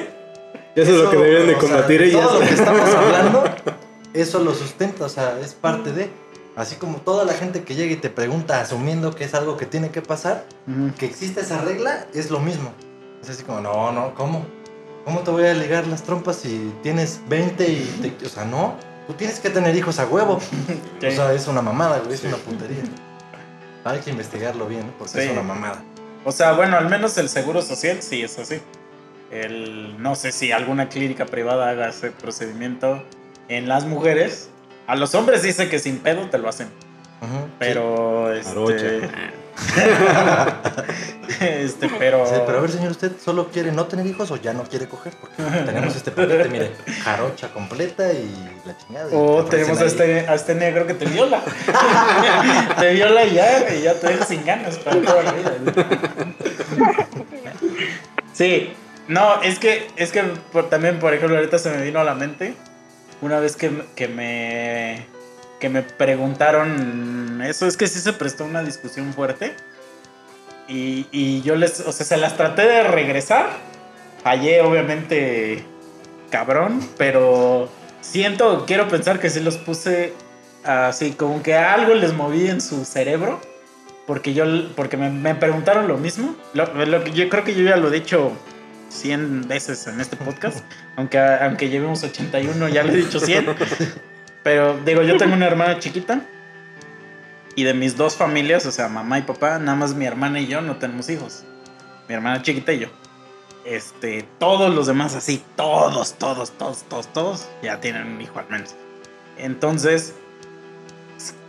Eso, es lo que deberían de combatir ellas. Todo lo que estamos hablando, eso lo sustenta, o sea, es parte de. Así como toda la gente que llega y te pregunta asumiendo que es algo que tiene que pasar, que existe esa regla, es lo mismo. Es así como, no, no, ¿cómo? ¿Cómo te voy a ligar las trompas si tienes 20 y te... O sea, no, tú tienes que tener hijos a huevo. Sí. O sea, es una mamada, güey, es una puntería. Hay que investigarlo bien, porque Sí. es una mamada. O sea, bueno, al menos el seguro social sí es así. El, no sé si alguna clínica privada haga ese procedimiento en las mujeres. A los hombres dice que sin pedo te lo hacen. Pero, este, Jarocha. este, pero, Sí, pero a ver, señor, ¿usted solo quiere no tener hijos o ya no quiere coger? Porque tenemos este paquete, mire, jarocha completa y la chingada. o te tenemos a este, a este negro que te viola. te viola y ya, y ya te deja sin ganas para toda la vida. Sí, no, es que, es que por- también, por ejemplo, ahorita se me vino a la mente una vez que, que me que me preguntaron eso, es que sí se prestó una discusión fuerte y, y yo les, o sea, se las traté de regresar, fallé obviamente cabrón, pero siento, quiero pensar que sí los puse así, como que algo les moví en su cerebro, porque yo, porque me, me preguntaron lo mismo, lo, lo yo creo que yo ya lo he dicho 100 veces en este podcast, aunque, aunque llevemos 81, ya lo he dicho 100. Pero digo, yo tengo una hermana chiquita y de mis dos familias, o sea, mamá y papá, nada más mi hermana y yo no tenemos hijos. Mi hermana chiquita y yo. Este, todos los demás así, todos, todos, todos, todos, todos, ya tienen un hijo al menos. Entonces,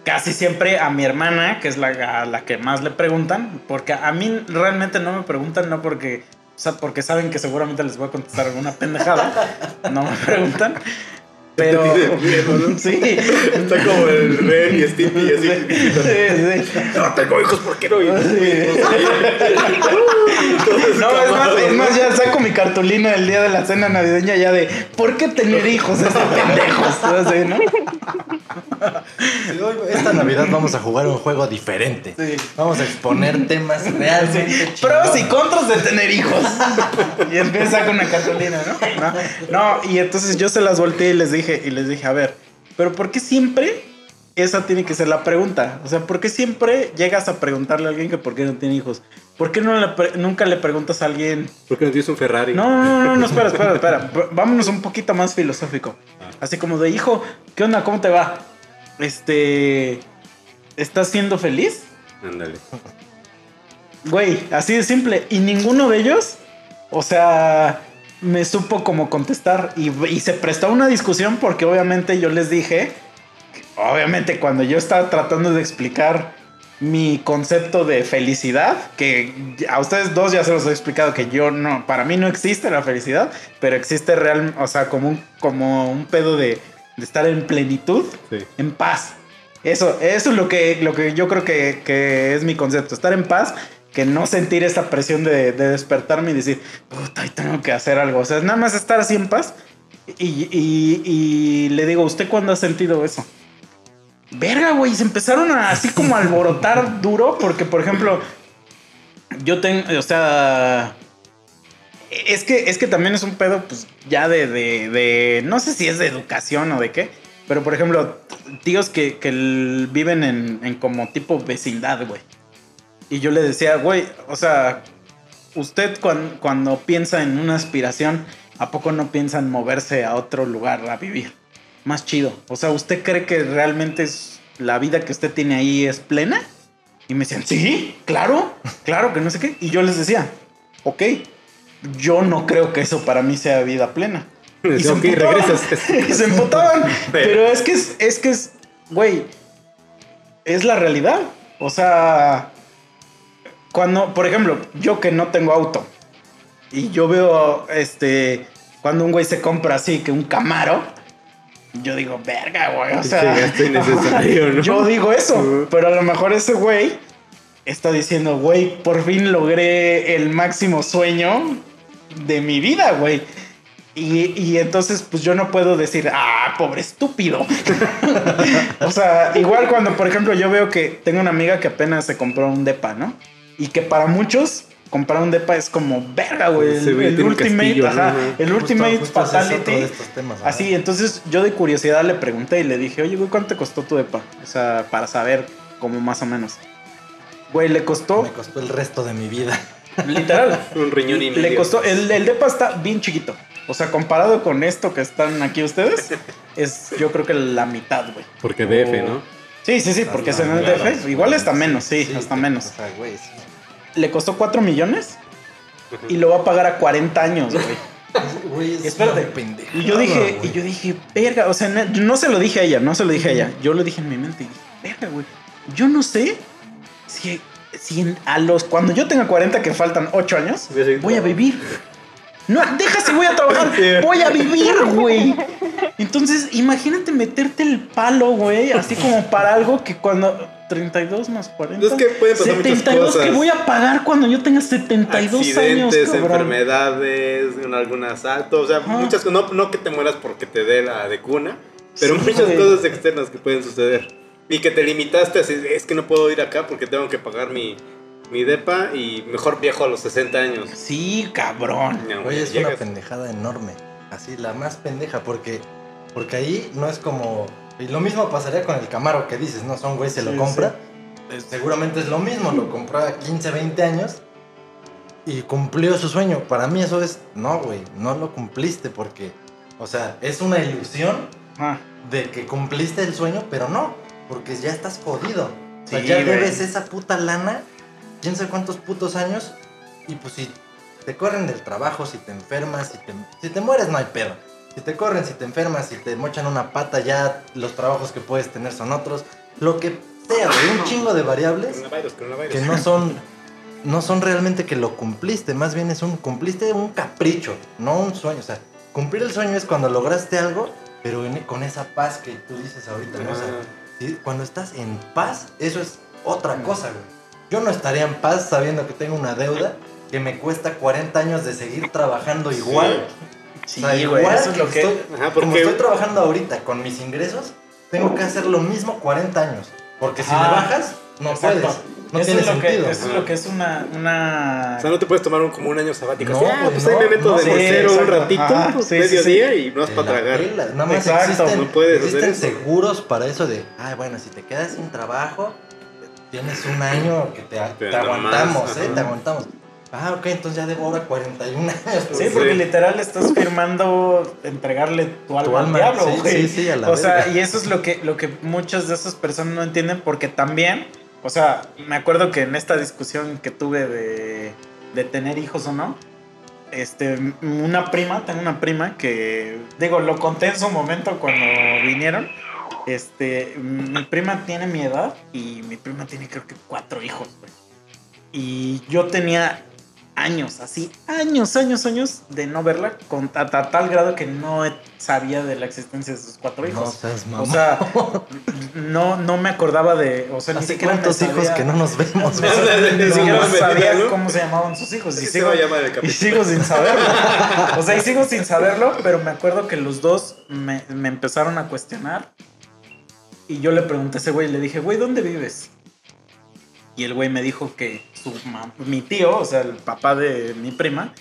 casi siempre a mi hermana, que es la, a la que más le preguntan, porque a mí realmente no me preguntan, no porque, o sea, porque saben que seguramente les voy a contestar alguna pendejada, no me preguntan. Pero, Tiene miedo, ¿no? sí, Está como el Ren y Stimpy así. sí, sí. No tengo hijos, ¿por qué no hijos? No, es más, es más, ya saco mi cartulina el día de la cena navideña ya de ¿por qué tener hijos estos pendejos? Esta Navidad vamos a jugar un juego diferente. Sí. Vamos a exponer temas realmente Pros y contras de tener hijos. Y empieza con una cartulina, ¿no? ¿no? No, y entonces yo se las volteé y les dije, y les dije, a ver, pero ¿por qué siempre esa tiene que ser la pregunta? O sea, ¿por qué siempre llegas a preguntarle a alguien que por qué no tiene hijos? ¿Por qué no le nunca le preguntas a alguien ¿Por qué no tienes un Ferrari? No, no, no, no, espera, espera, espera. Vámonos un poquito más filosófico. Así como de, hijo, ¿qué onda? ¿Cómo te va? Este. ¿Estás siendo feliz? Ándale. Güey, así de simple. Y ninguno de ellos, o sea, me supo cómo contestar. Y, y se prestó una discusión porque obviamente yo les dije, obviamente cuando yo estaba tratando de explicar mi concepto de felicidad, que a ustedes dos ya se los he explicado que yo no, para mí no existe la felicidad, pero existe real, o sea, como un, como un pedo de, de estar en plenitud Sí. en paz. Eso, eso es lo que, lo que yo creo que, que es mi concepto. Estar en paz, que no sentir esa presión de, de despertarme y decir, puta, tengo que hacer algo. O sea, nada más estar así en paz. Y, y- le digo, ¿usted cuándo ha sentido eso? Verga, güey, se empezaron a así como a alborotar duro, porque, por ejemplo, yo tengo, o sea, es que, es que también es un pedo, pues, ya de, de, de- no sé si es de educación o de qué, pero, por ejemplo, tíos que, que viven en, en como tipo vecindad, güey. Y yo le decía, güey, o sea, usted cuan- cuando piensa en una aspiración, ¿a poco no piensa en moverse a otro lugar a vivir? Más chido. O sea, ¿usted cree que realmente es la vida que usted tiene ahí es plena? Y me decían, sí, claro, claro que no sé qué. Y yo les decía, ok, yo no creo que eso para mí sea vida plena. Y se Ok, emputaban. regresas. Y se emputaban. Pero es que es, es que es, güey, es la realidad. O sea, cuando, por ejemplo, yo que no tengo auto y yo veo, este, cuando un güey se compra así, que un Camaro, yo digo, verga, güey, o sea, yo digo eso, pero a lo mejor ese güey está diciendo, güey, por fin logré el máximo sueño de mi vida, güey. Y, y entonces, pues yo no puedo decir, ah, pobre estúpido. o sea, igual cuando, por ejemplo, yo veo que tengo una amiga que apenas se compró un depa, ¿no? Y que para muchos comprar un depa es como verga, güey. El, ultimate, ajá, el Justo- ultimate justo es fatality. temas. Así, entonces yo de curiosidad le pregunté y le dije, oye, güey, ¿cuánto te costó tu depa? O sea, para saber como más o menos. Güey, le costó, Me costó el resto de mi vida. literal, Un riñón y medio. le costó, el, el depa está bien chiquito. O sea, comparado con esto que están aquí ustedes, es yo creo que la mitad, güey. Porque DF, ¿no? Sí, sí, sí, porque es en el. DF. Igual está menos, sí, hasta que- menos. O sea, güey, sí. Le costó 4 millones y lo va a pagar a 40 años, güey. Güey, es Espérate. Y yo dije, y yo dije, verga, o sea, no, se lo dije a ella, no se lo dije a ella. Yo lo dije en mi mente y dije, verga, güey. Yo no sé si, si en- a los, cuando yo tenga 40, que faltan 8 años, Voy a voy vivir. No, deja si voy a trabajar, voy a vivir, güey. Entonces, imagínate meterte el palo, güey, así como para algo que cuando 32 más 40. Es que pueden pasar muchas 72 que voy a pagar cuando yo tenga 72 años, Accidentes, cabrón. enfermedades, en algún asalto, o sea, Ajá. muchas cosas. No, no que te mueras porque te dé la de cuna, pero Sí, muchas güey. cosas externas que pueden suceder. Y que te limitaste así, es que no puedo ir acá porque tengo que pagar mi, mi depa y mejor viejo a los 60 años. Sí, cabrón. No, Güey, es llegas- una pendejada enorme. Así, la más pendeja, porque, porque ahí no es como. Y lo mismo pasaría con el Camaro que dices, ¿no? Son güey, se lo Sí, compra. Eh, Seguramente es lo mismo, lo compró a 15, 20 años y cumplió su sueño. Para mí eso es, no, güey, no lo cumpliste porque, o sea, es una ilusión Ah, de que cumpliste el sueño, pero no, porque ya estás jodido. O sea, Sí, ya debes esa puta lana, quién sabe cuántos putos años, y pues si te corren del trabajo, si te enfermas, si te, si te mueres no hay pedo. Si te corren, si te enfermas, si te mochan una pata, ya los trabajos que puedes tener son otros. Lo que sea, güey, un chingo de variables Coronavirus, coronavirus. que no son no son realmente que lo cumpliste, más bien es un cumpliste un capricho, no un sueño, o sea, cumplir el sueño es cuando lograste algo, pero en- con esa paz que tú dices ahorita, ¿no? O sea, Ah. cuando estás en paz, eso es otra cosa, güey. Yo no estaría en paz sabiendo que tengo una deuda que me cuesta 40 años de seguir trabajando igual. sí, O sea, güey, igual eso es lo que... estoy- Ajá, como estoy trabajando ahorita con mis ingresos, tengo que hacer lo mismo 40 años. Porque si Ajá. le bajas, no Exacto. puedes. No eso tiene es lo sentido. Que, eso es lo que es una... una... O sea, no te puedes tomar un, como un año sabático. No, así, ah, güey, pues no, ahí me meto no, de sí, mesero un ratito, Ajá, pues, sí, sí, mediodía sí. y no es Te para tragar. Nada más Exacto, existen, no puedes hacer existen eso. seguros para eso de, ay, bueno, si te quedas sin trabajo, tienes un año que te, más, aguantamos, ¿eh? ajá. Te aguantamos. Ah, ok, entonces ya debo ahora 41 años. Sí, Sí. porque literal estás firmando entregarle tu alma, Tu al alma, diablo, sí, güey. sí, sí, a la O sea, verga. y eso es lo que, lo que muchas de esas personas no entienden porque también, o sea, me acuerdo que en esta discusión que tuve de, de tener hijos o no, este, una prima, tengo una prima que, digo, lo conté en su momento cuando vinieron. Este, mi prima tiene mi edad y mi prima tiene creo que cuatro hijos, güey. Y yo tenía años, así, años, años, años de no verla, con, a, a tal grado que no sabía de la existencia de sus cuatro No hijos. seas o mamón. sea, no, no me acordaba de, o sea, ni siquiera cuántos hijos que no nos vemos. no, ni Ni siquiera sabía ¿no? cómo se llamaban sus hijos. Y sigo sin saberlo. O sea, y sigo sin saberlo, pero me acuerdo que los dos me, me empezaron a cuestionar. Y yo le pregunté a ese güey, le dije, güey, ¿dónde vives? Y el güey me dijo que su mi tío, o sea, el papá de mi prima,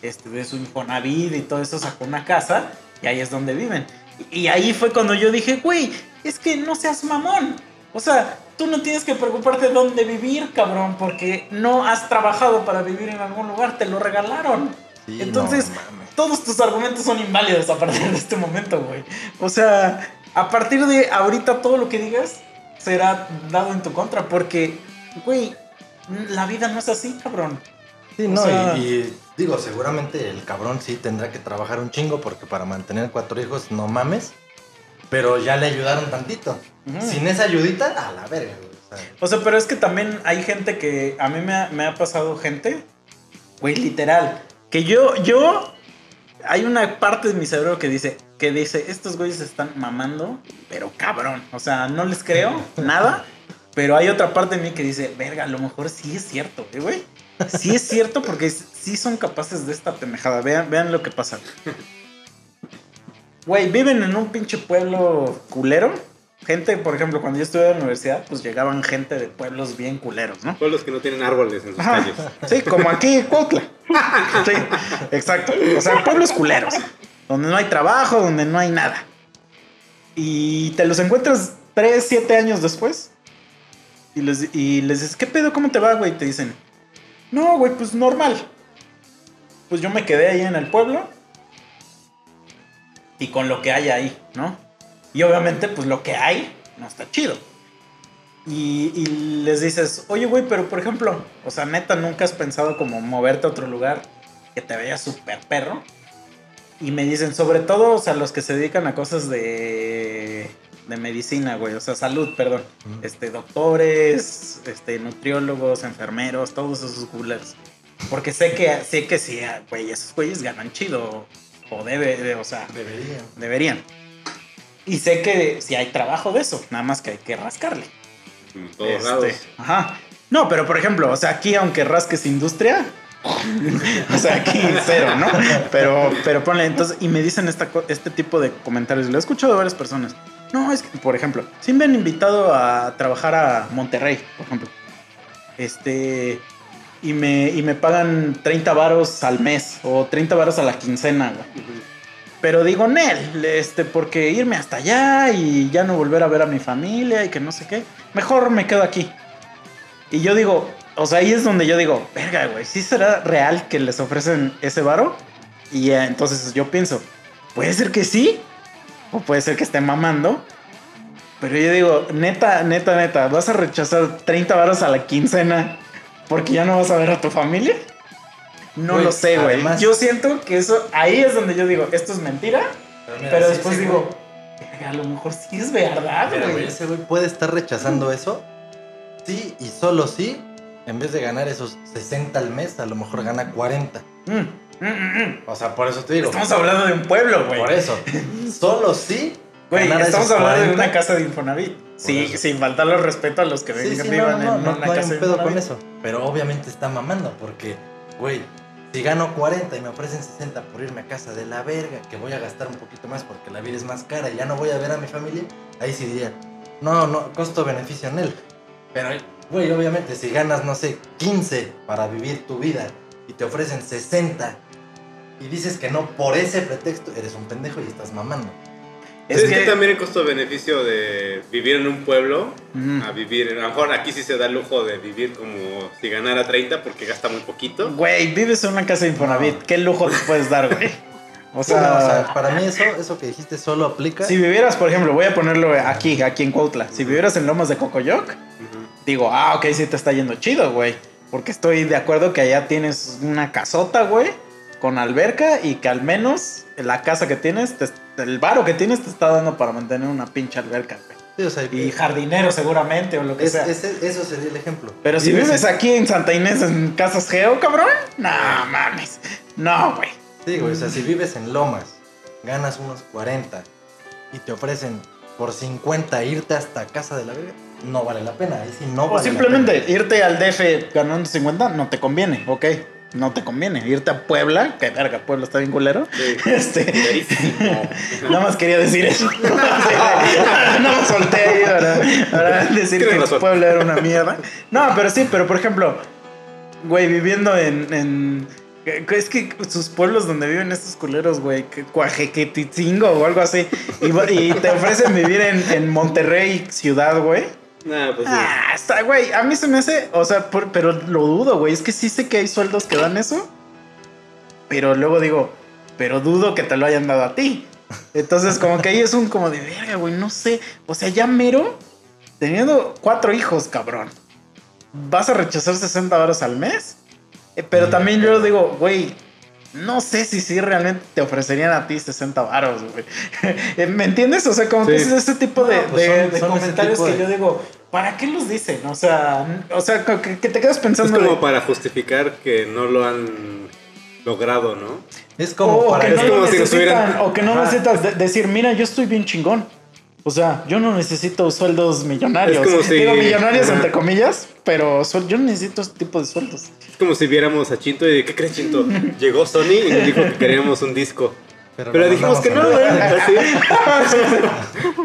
este, de su Infonavit y todo eso, sacó una casa y ahí es donde viven. Y ahí fue cuando yo dije, güey, es que no seas mamón. O sea, tú no tienes que preocuparte dónde vivir, cabrón, porque no has trabajado para vivir en algún lugar, te lo regalaron. Sí, Entonces, no. Todos tus argumentos son inválidos a partir de este momento, güey. O sea, a partir de ahorita todo lo que digas será dado en tu contra, porque güey, la vida no es así, cabrón. Sí, O no, sea- y, y digo, seguramente el cabrón sí tendrá que trabajar un chingo porque para mantener cuatro hijos no mames. Pero ya le ayudaron tantito. Ujú. Sin esa ayudita, a la verga. O sea, O sea, pero es que también hay gente que. A mí me ha, me ha pasado gente. Güey, literal. Que yo, yo. Hay una parte de mi cerebro que dice. Que dice, estos güeyes están mamando, pero cabrón. O sea, no les creo nada. Pero hay otra parte de mí que dice, verga, a lo mejor sí es cierto, ¿eh, güey. Sí es cierto porque sí son capaces de esta pendejada. Vean, vean lo que pasa. Güey, viven en un pinche pueblo culero. Gente, por ejemplo, cuando yo estuve en la universidad, pues llegaban gente de pueblos bien culeros, ¿no? Pueblos que no tienen árboles en sus Ajá. calles. Sí, como aquí, Cuautla. Sí, exacto. O sea, pueblos culeros. Donde no hay trabajo, donde no hay nada. Y te los encuentras 3, 7 años después. Y les, y les dices, ¿qué pedo? ¿Cómo te va, güey? Y te dicen, no, güey, pues normal. Pues yo me quedé ahí en el pueblo. Y con lo que hay ahí, ¿no? Y obviamente, pues lo que hay no está chido. Y, y les dices, oye, güey, pero por ejemplo, o sea, neta, nunca has pensado como moverte a otro lugar que te vea súper perro. Y me dicen, sobre todo, o sea, los que se dedican a cosas de, de medicina, güey, o sea, salud, perdón. Este, doctores, este, nutriólogos, enfermeros, todos esos coolers. Porque sé que, sé que sí, ah, güey, esos güeyes ganan chido. O debe, de- o sea, debería. deberían. Y sé que si hay trabajo de eso, nada más que hay que rascarle. En todos Este, lados. Ajá. No, pero por ejemplo, o sea, aquí aunque rasques industria, o sea, aquí cero, ¿no? Pero, pero ponle, entonces, y me dicen esta, este tipo de comentarios, lo he escuchado de varias personas. No, es que, por ejemplo, sí me han invitado a trabajar a Monterrey, por ejemplo. Este, y me, y me pagan 30 varos al mes o 30 varos a la quincena, güey. Pero digo, Nel, este, porque irme hasta allá y ya no volver a ver a mi familia y que no sé qué, mejor me quedo aquí. Y yo digo, o sea, ahí es donde yo digo, verga, güey, ¿sí será real que les ofrecen ese varo? Y eh, entonces yo pienso, puede ser que sí, o puede ser que esté mamando. Pero yo digo, neta, neta, neta, ¿vas a rechazar 30 varos a la quincena porque ya no vas a ver a tu familia? No lo sé, güey. Yo siento que eso, ahí es donde yo digo, esto es mentira. mira, Pero sí, después sí, digo, "Verga, a lo mejor sí es verdad, güey, güey. ese güey puede estar rechazando eso. Sí, y solo sí, en vez de ganar esos 60 al mes, a lo mejor gana 40. Mm, mm, mm, mm. O sea, por eso te digo. Estamos hablando de un pueblo, güey. Por eso. Solo sí. Güey, estamos hablando de 40. una casa de Infonavit. Sí, eso. sin faltarle respeto a los que Sí, sí, vivan no, no, en no, una no hay casa un de pedo con Infonavit. eso. Pero obviamente está mamando porque, güey, si gano 40 y me ofrecen 60 por irme a casa de la verga, que voy a gastar un poquito más porque la vida es más cara y ya no voy a ver a mi familia, ahí sí diría, no, no, costo-beneficio en él. Pero, güey, obviamente si ganas, no sé, 15 para vivir tu vida y te ofrecen 60 y dices que no por ese pretexto, eres un pendejo y estás mamando. Es Es, que, que también el costo-beneficio de vivir en un pueblo Mm. a vivir, a lo mejor aquí sí se da el lujo de vivir como si ganara 30 porque gasta muy poquito. Güey, vives en una casa de Infonavit. ¿Qué lujo te puedes dar, güey? O sea, o sea, para mí eso, eso que dijiste solo aplica. si vivieras, por ejemplo, voy a ponerlo aquí, aquí en Cuautla. Si vivieras en Lomas de Cocoyoc, Ujú. digo, ah, ok, sí te está yendo chido, güey. Porque estoy de acuerdo que allá tienes una casota, güey, con alberca y que al menos la casa que tienes, te- el varo que tienes te está dando para mantener una pinche alberca, güey. Sí, o sea, Y jardinero seguramente o lo que es- sea. eso sería el ejemplo. Pero si Vives vives en- aquí en Santa Inés en Casas Geo, cabrón, no mames. No, güey. Sí, güey, o sea, si vives en Lomas, ganas unos 40 y te ofrecen por 50 irte hasta casa de la verga, no vale la pena. Ahí sí no O vale la simplemente pena. irte al DF ganando 50 no te conviene, ok. No te conviene. Irte a Puebla, que verga, Puebla está bien culero. Sí. Este. Nada más quería decir eso. no me solté ahí para, para decir Tienes que razón. Puebla era una mierda. No, pero sí, pero por ejemplo, güey, viviendo en. en- es que sus pueblos donde viven estos culeros, güey, que Cuajequetitzingo o algo así, y, y te ofrecen vivir en, en Monterrey, ciudad, güey. Nah, pues sí. Ah, está, güey, a mí se me hace, o sea, por- pero lo dudo, güey, es que sí sé que hay sueldos que dan eso, pero luego digo, pero dudo que te lo hayan dado a ti. Entonces, como que ahí es un como de verga, güey, no sé, o sea, ya mero, teniendo cuatro hijos, cabrón. vas a rechazar 60 varos al mes. Eh, Pero también yo digo, güey, no sé si sí realmente te ofrecerían a ti 60 varos, güey. Eh, ¿Me entiendes? O sea, como que Sí. es ese tipo de, No, pues de- son- de son ese comentarios tipo que de- yo digo, ¿para qué los dicen? O sea, o sea que, que te quedas Es pensando de- como para justificar que no lo han logrado, ¿no? Es como o para que no es como si necesitan, o que no Ajá. necesitas de- decir, mira, yo estoy bien chingón. O sea, yo no necesito sueldos millonarios. Es como si- Digo millonarios Ajá. entre comillas, pero yo no necesito ese tipo de sueldos. Es como si viéramos a Chinto y ¿qué crees Chinto? Llegó Sony y nos dijo que queríamos un disco. Pero Pero lo dijimos que no, mandamos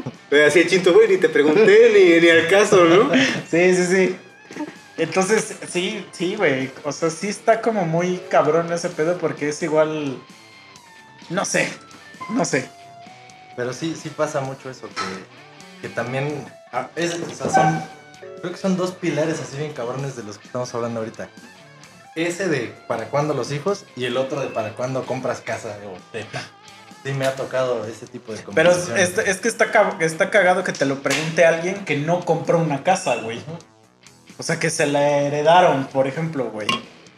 Así. Así Chinto, güey, ni te pregunté ni, ni al caso, ¿no? Sí, sí, sí. Entonces, sí, sí, güey. O sea, sí está como muy cabrón ese pedo porque es igual. No sé, no sé. Pero sí, sí pasa mucho eso, que, que también ah, es, o sea, son, creo que son dos pilares así bien cabrones de los que estamos hablando ahorita. Ese de para cuándo los hijos y el otro de para cuándo compras casa o tepa. Sí me ha tocado ese tipo de Pero es, conversaciones. es- es que está, está cagado que te lo pregunte alguien que no compró una casa, güey. O sea, que se la heredaron, por ejemplo, güey.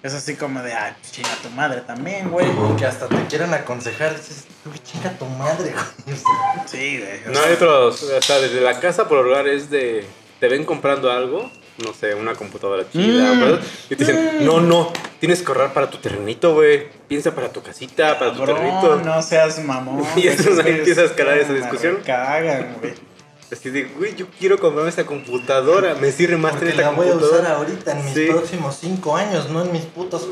Es así como de, ah, chinga tu madre también, güey. Que hasta te quieran aconsejar, dices, "Uy, chinga tu madre, güey. Sí, güey. No hay otros, o sea, desde la casa por hablar es de, te ven comprando algo, no sé, una computadora chida, Mm. y te dicen, no, no, tienes que ahorrar para tu terrenito, güey, piensa para tu casita, para tu terrenito. no seas mamón. Y güey, entonces es que ahí empieza a escalar es- esa discusión. Cagan, güey. Así de, güey, yo quiero comprarme esta computadora, me sirve más tener esta la voy a computadora. usar ahorita en mis Sí. próximos cinco años, no en mis putos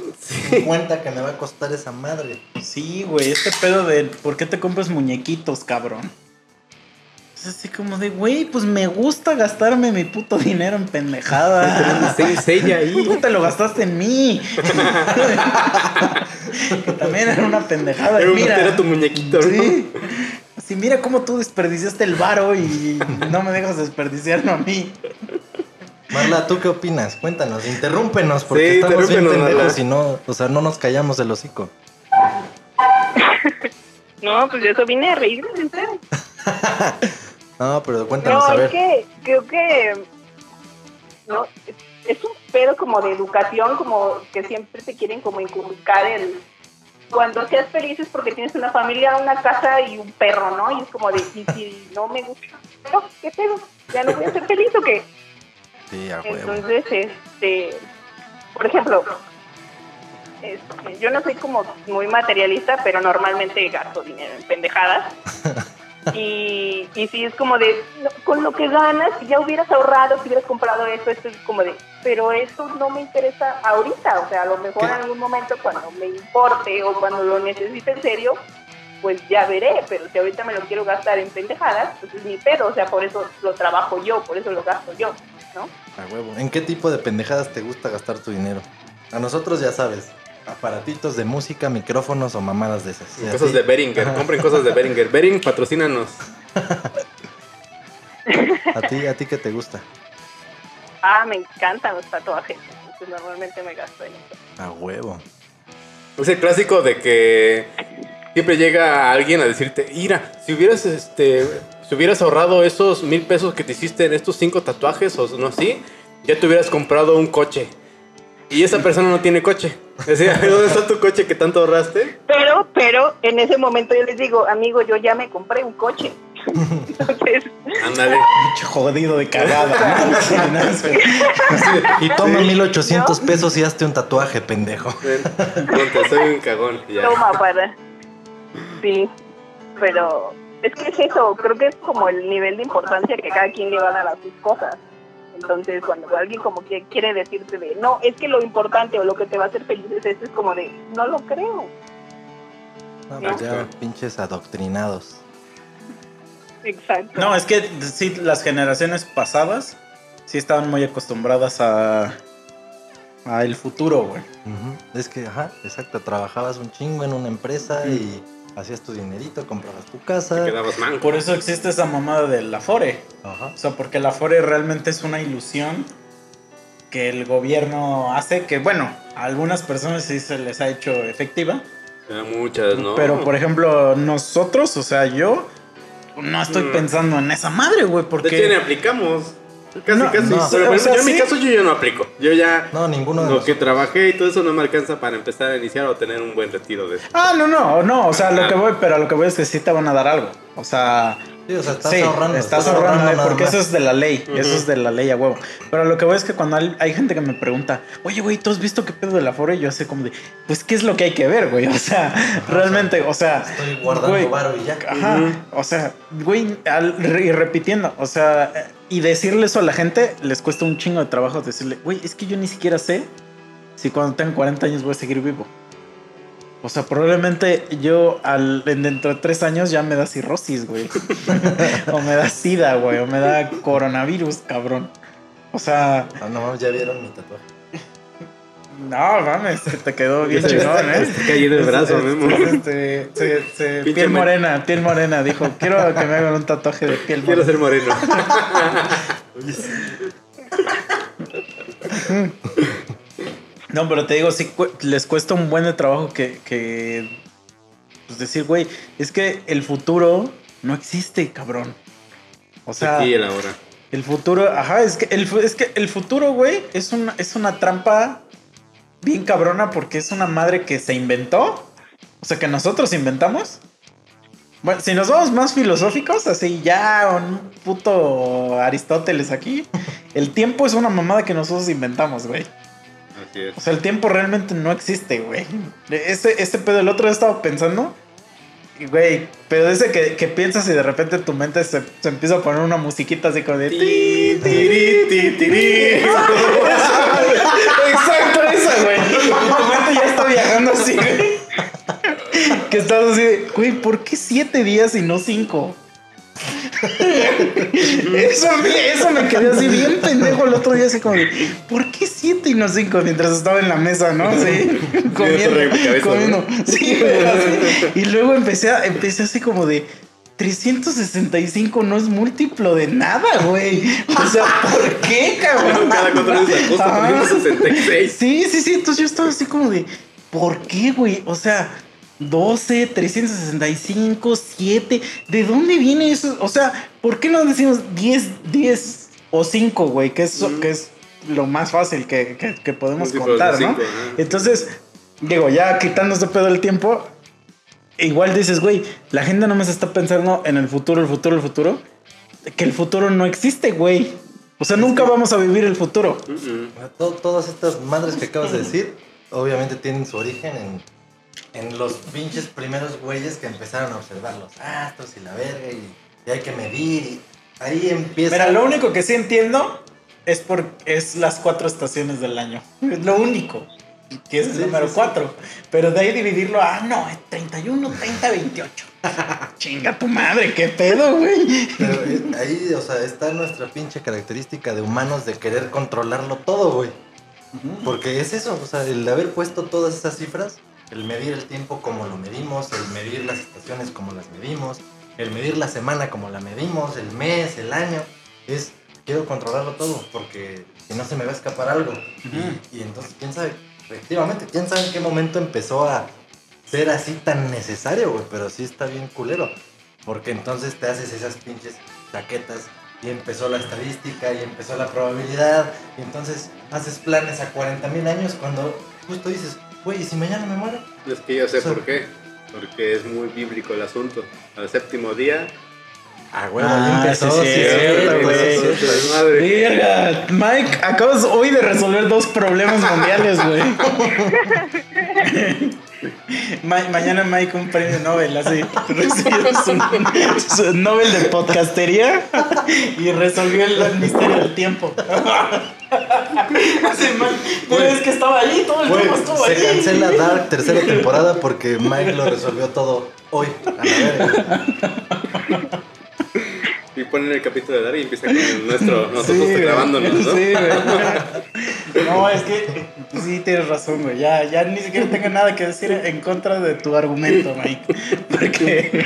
50 que me va a costar esa madre. Sí, güey, este pedo de ¿por qué te compras muñequitos, cabrón? Es así como de, güey, pues me gusta gastarme mi puto dinero en pendejadas. Sí, sella ahí. Tú te lo gastaste en mí. que también era una pendejada. Era, un- mira, era tu muñequito, ¿no? Sí. Así, mira cómo tú desperdiciaste el varo y no me dejas desperdiciarlo a mí. Marla, ¿tú qué opinas? Cuéntanos, interrúmpenos, porque Sí, estamos bien pendejos y no, o sea, no nos callamos el hocico. No, pues de eso vine a reírme. No, pero cuéntanos, No, a es ver. que creo que no es, es un pedo como de educación, como que siempre te quieren como inculcar el cuando seas feliz es porque tienes una familia, una casa y un perro, ¿no? Y es como de, y si no me gusta, no, ¿qué pedo? ¿Ya no voy a ser feliz o qué? Sí, a huevo. Entonces, este, por ejemplo, este, yo no soy como muy materialista, pero normalmente gasto dinero en pendejadas. Y, y sí, es como de, con lo que ganas, si ya hubieras ahorrado, si hubieras comprado esto, esto es como de, pero eso no me interesa ahorita, o sea, a lo mejor ¿Qué? en algún momento cuando me importe o cuando lo necesite en serio, pues ya veré, pero si ahorita me lo quiero gastar en pendejadas, pues es mi pedo, o sea, por eso lo trabajo yo, por eso lo gasto yo, ¿no? A huevo. ¿En qué tipo de pendejadas te gusta gastar tu dinero? A nosotros ya sabes, aparatitos de música, micrófonos o mamadas de esas. Y Cosas de Beringer, compren cosas de Beringer. Bering, patrocínanos. ¿A ti, a ti qué te gusta? Ah, me encantan los tatuajes, entonces normalmente me gasto en eso. A huevo. Es el clásico de que siempre llega alguien a decirte, mira, si hubieras este si hubieras ahorrado esos mil pesos que te hiciste en estos cinco tatuajes o no así, ya te hubieras comprado un coche. Y esa persona no tiene coche. Decía, ¿dónde está tu coche que tanto ahorraste? Pero, pero en ese momento yo les digo, amigo, yo ya me compré un coche. Entonces, Ándale. Pinche jodido de cagada. Y toma sí, 1800 pesos y hazte un tatuaje, pendejo. ven, ponte, soy un cagón. ya. toma para. Sí, pero es que es eso, creo que es como el nivel de importancia que cada quien le va a dar a sus cosas. Entonces, cuando alguien como que quiere decirte de, no, es que lo importante o lo que te va a hacer feliz es esto, es como de, no lo creo. No, pues ya, pinches adoctrinados. Exacto. No, es que sí, las generaciones pasadas sí estaban muy acostumbradas a, a el futuro, güey. Es que, ajá, exacto, trabajabas un chingo en una empresa y hacías tu dinerito, comprabas tu casa. Te quedabas manco. Por eso existe esa mamada del Afore. Ajá. O sea, porque el Afore realmente es una ilusión que el gobierno hace, que bueno, a algunas personas sí se les ha hecho efectiva. Eran muchas, ¿no? Pero por ejemplo, nosotros, o sea, yo no estoy Mm. pensando en esa madre, güey, De hecho, ni porque... aplicamos. Casi, No, casi. no. Pero por O sea, ejemplo, yo en mi caso yo ya no aplico. Yo ya No, ninguno de lo los. que trabajé y todo eso no me alcanza para empezar a iniciar o tener un buen retiro de eso. Ah, no, no, no. O sea, lo Ah. que voy, pero lo que voy es que sí te van a dar algo. O sea, Sí, o sea, estás sí, ahorrando. estás ahorrando, eh, porque eso es de la ley. Eso es de la ley a huevo. Pero lo que voy es que cuando hay, hay gente que me pregunta, oye, güey, ¿tú has visto qué pedo del aforo? Y yo sé como de, pues, ¿qué es lo que hay que ver, güey? O sea, realmente, o sea. Estoy guardando güey, varo y ya. Ajá, o sea, güey, al- y repitiendo, o sea, y decirle eso a la gente les cuesta un chingo de trabajo decirle, güey, es que yo ni siquiera sé si cuando tenga 40 años voy a seguir vivo. O sea, probablemente yo al, en- dentro de tres años ya me da cirrosis, güey. o me da sida, güey. O me da coronavirus, cabrón. O sea, Ah, no mames, ya vieron mi tatuaje. no, mames, que te quedó bien Se chingón, ¿eh? está cayendo el brazo, Este, Memo. este, se- se- piel morena, piel morena. Dijo, quiero que me hagan un tatuaje de piel Quiero morena. ser moreno. No, pero te digo, sí cu- les cuesta un buen de trabajo que, que pues decir, güey, es que el futuro no existe, cabrón. O sea, Aquí y el ahora. el futuro, ajá, es que el, es que el futuro, güey, es una, es una trampa bien cabrona porque es una madre que se inventó. O sea, que nosotros inventamos. Bueno, si nos vamos más filosóficos, así ya un puto Aristóteles aquí, el tiempo es una mamada que nosotros inventamos, güey. Así es. O sea, el tiempo realmente no existe, güey. Este, este pedo, el otro día estaba pensando. Güey, pero ese que, que piensas y de repente tu mente se, se empieza a poner una musiquita así como de... ti, tiri, ti, tiri. Exacto, esa, güey. Tu mente ya está viajando así, güey. Que estás así de, güey, ¿por qué siete días y no cinco? Eso, me- eso me quedé así bien pendejo el otro día, así como de, ¿por qué siete y no cinco? Mientras estaba en la mesa, ¿no? Sí, comiendo. Sí. Y luego empecé, a- empecé así como de, 365 no es múltiplo de nada, güey. O sea, ¿por qué, cabrón? Cada cuatro veces acosta Ajá. 366. Sí, sí, sí. Entonces yo estaba así como de, ¿por qué, güey? O sea, 12, 365, 7. ¿De dónde viene eso? O sea, ¿por qué no decimos 10, 10 o 5, güey? Que es, que es lo más fácil que, que- que podemos de contar, ¿no? Entonces, digo, ya quitando este pedo del tiempo, igual dices, güey, la gente no más está pensando en el futuro, el futuro, el futuro. Que el futuro no existe, güey. O sea, nunca vamos a vivir el futuro. Todas estas madres que acabas de decir, obviamente tienen su origen en, en los pinches primeros güeyes que empezaron a observar los astros y la verga y, y hay que medir y ahí empieza. Mira, lo único que sí entiendo es por es las cuatro estaciones del año. Es lo único. Que es el Sí, número sí, sí. 4. Pero de ahí dividirlo, ah, no, es 31, 30, 28. Chinga tu madre, qué pedo, güey. Pero ahí, o sea, está nuestra pinche característica de humanos de querer controlarlo todo, güey. Porque es eso, o sea, el haber puesto todas esas cifras, el medir el tiempo como lo medimos, el medir las estaciones como las medimos, el medir la semana como la medimos, el mes, el año, es quiero controlarlo todo, porque si no se me va a escapar algo. y, y entonces, quién sabe, efectivamente, quién sabe en qué momento empezó a ser así tan necesario, güey, pero sí está bien culero. Porque entonces te haces esas pinches chaquetas y empezó la estadística y empezó la probabilidad. Y entonces haces planes a 40 mil años cuando justo dices, güey, ¿y si mañana me muero? Es que yo sé O sea- por qué. Porque es muy bíblico el asunto. Al séptimo día. Ah, güey, ahí empezó, sí, sí, güey. Mike, acabas hoy de resolver dos problemas mundiales, güey. Ma- mañana Mike un premio Nobel, así. Recibió su, su Nobel de podcastería y resolvió el, el misterio del tiempo. Así, man, ¿no ves que estaba ahí? Todo el Güey, tiempo estuvo se ahí. cancela Dark tercera temporada porque Mike lo resolvió todo hoy. A la. Y ponen el capítulo de Dar y empieza con el nuestro, nosotros Sí, grabándonos, ¿no? Sí, güey. No, es que sí tienes razón, güey. Ya, ya ni siquiera tengo nada que decir en contra de tu argumento, Mike. Porque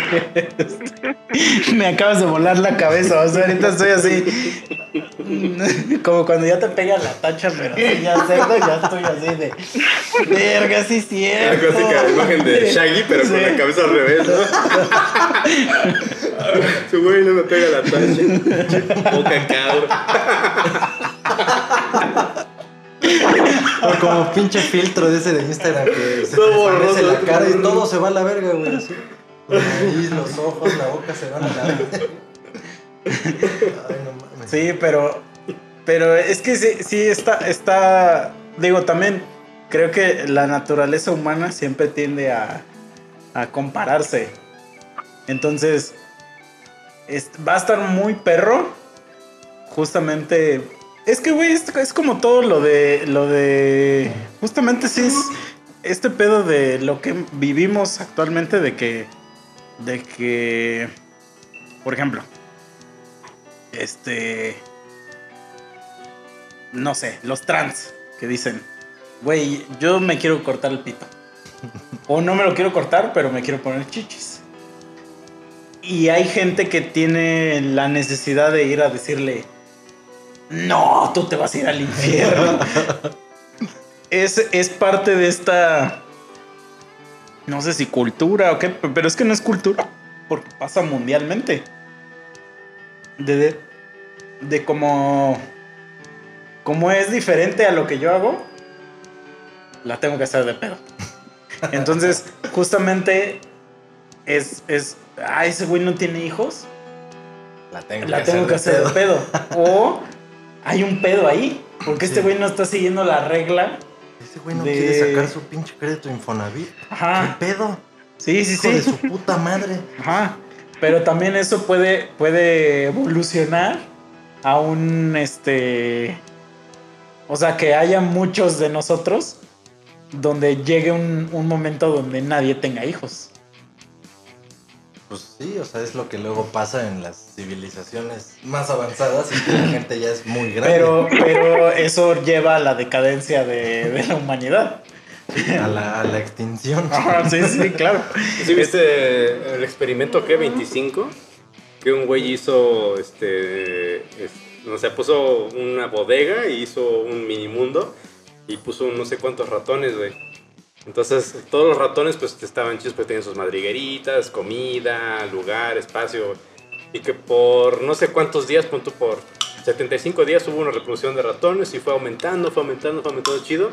me acabas de volar la cabeza. O sea, ahorita estoy así. Como cuando ya te pega la tacha, pero ya cerdo, ya estoy así de. Verga, sí, La cierto. clásica imagen de Shaggy, pero con la cabeza al revés, ¿no? Su güey no me pega la tacha. Boca cabra. O como pinche filtro de ese de Instagram que se Todo borroso. la cara y todo se va a la verga, güey. así. Los ojos, la boca se van a la verga. Ay, no mames. Sí, pero. Pero es que sí, sí está, está. Digo, también creo que la naturaleza humana siempre tiende a, a compararse. Entonces, es- va a estar muy perro. Justamente. Es que, güey, es, es como todo lo de. Lo de. Justamente sí es. Este pedo de lo que vivimos actualmente, de que. De que. Por ejemplo. Este. No sé, los trans que dicen, güey, yo me quiero cortar el pito. O no me lo quiero cortar, pero me quiero poner chichis. Y hay gente que tiene la necesidad de ir a decirle, no, tú te vas a ir al infierno. es, es parte de esta, no sé si cultura o qué, pero es que no es cultura, porque pasa mundialmente. De, de, de como, como es diferente a lo que yo hago, la tengo que hacer de pedo. Entonces, justamente es, es, ah, ese güey no tiene hijos, La tengo la tengo que hacer de pedo. O hay un pedo ahí, porque este güey no está siguiendo la regla. Ese güey no de- quiere sacar su pinche crédito Infonavit. Ajá. ¿Qué pedo? Sí, sí, Hijo de sí. su puta madre. Ajá. Pero también eso puede, puede evolucionar a un este. O sea, que haya muchos de nosotros donde llegue un, un momento donde nadie tenga hijos. Pues sí, o sea, es lo que luego pasa en las civilizaciones más avanzadas y que la gente ya es muy grande. Pero, pero eso lleva a la decadencia de, de la humanidad. A la, a la extinción. Sí, sí, claro. ¿Sí viste el experimento que 25? Que un güey hizo, este, es- o sea, puso una bodega y hizo un mini mundo y puso no sé cuántos ratones, güey. Entonces, todos los ratones pues estaban chidos, pues tenían sus madrigueritas, comida, lugar, espacio. Y que por no sé cuántos días, punto por 75 días hubo una reproducción de ratones y fue aumentando, fue aumentando, fue aumentando chido.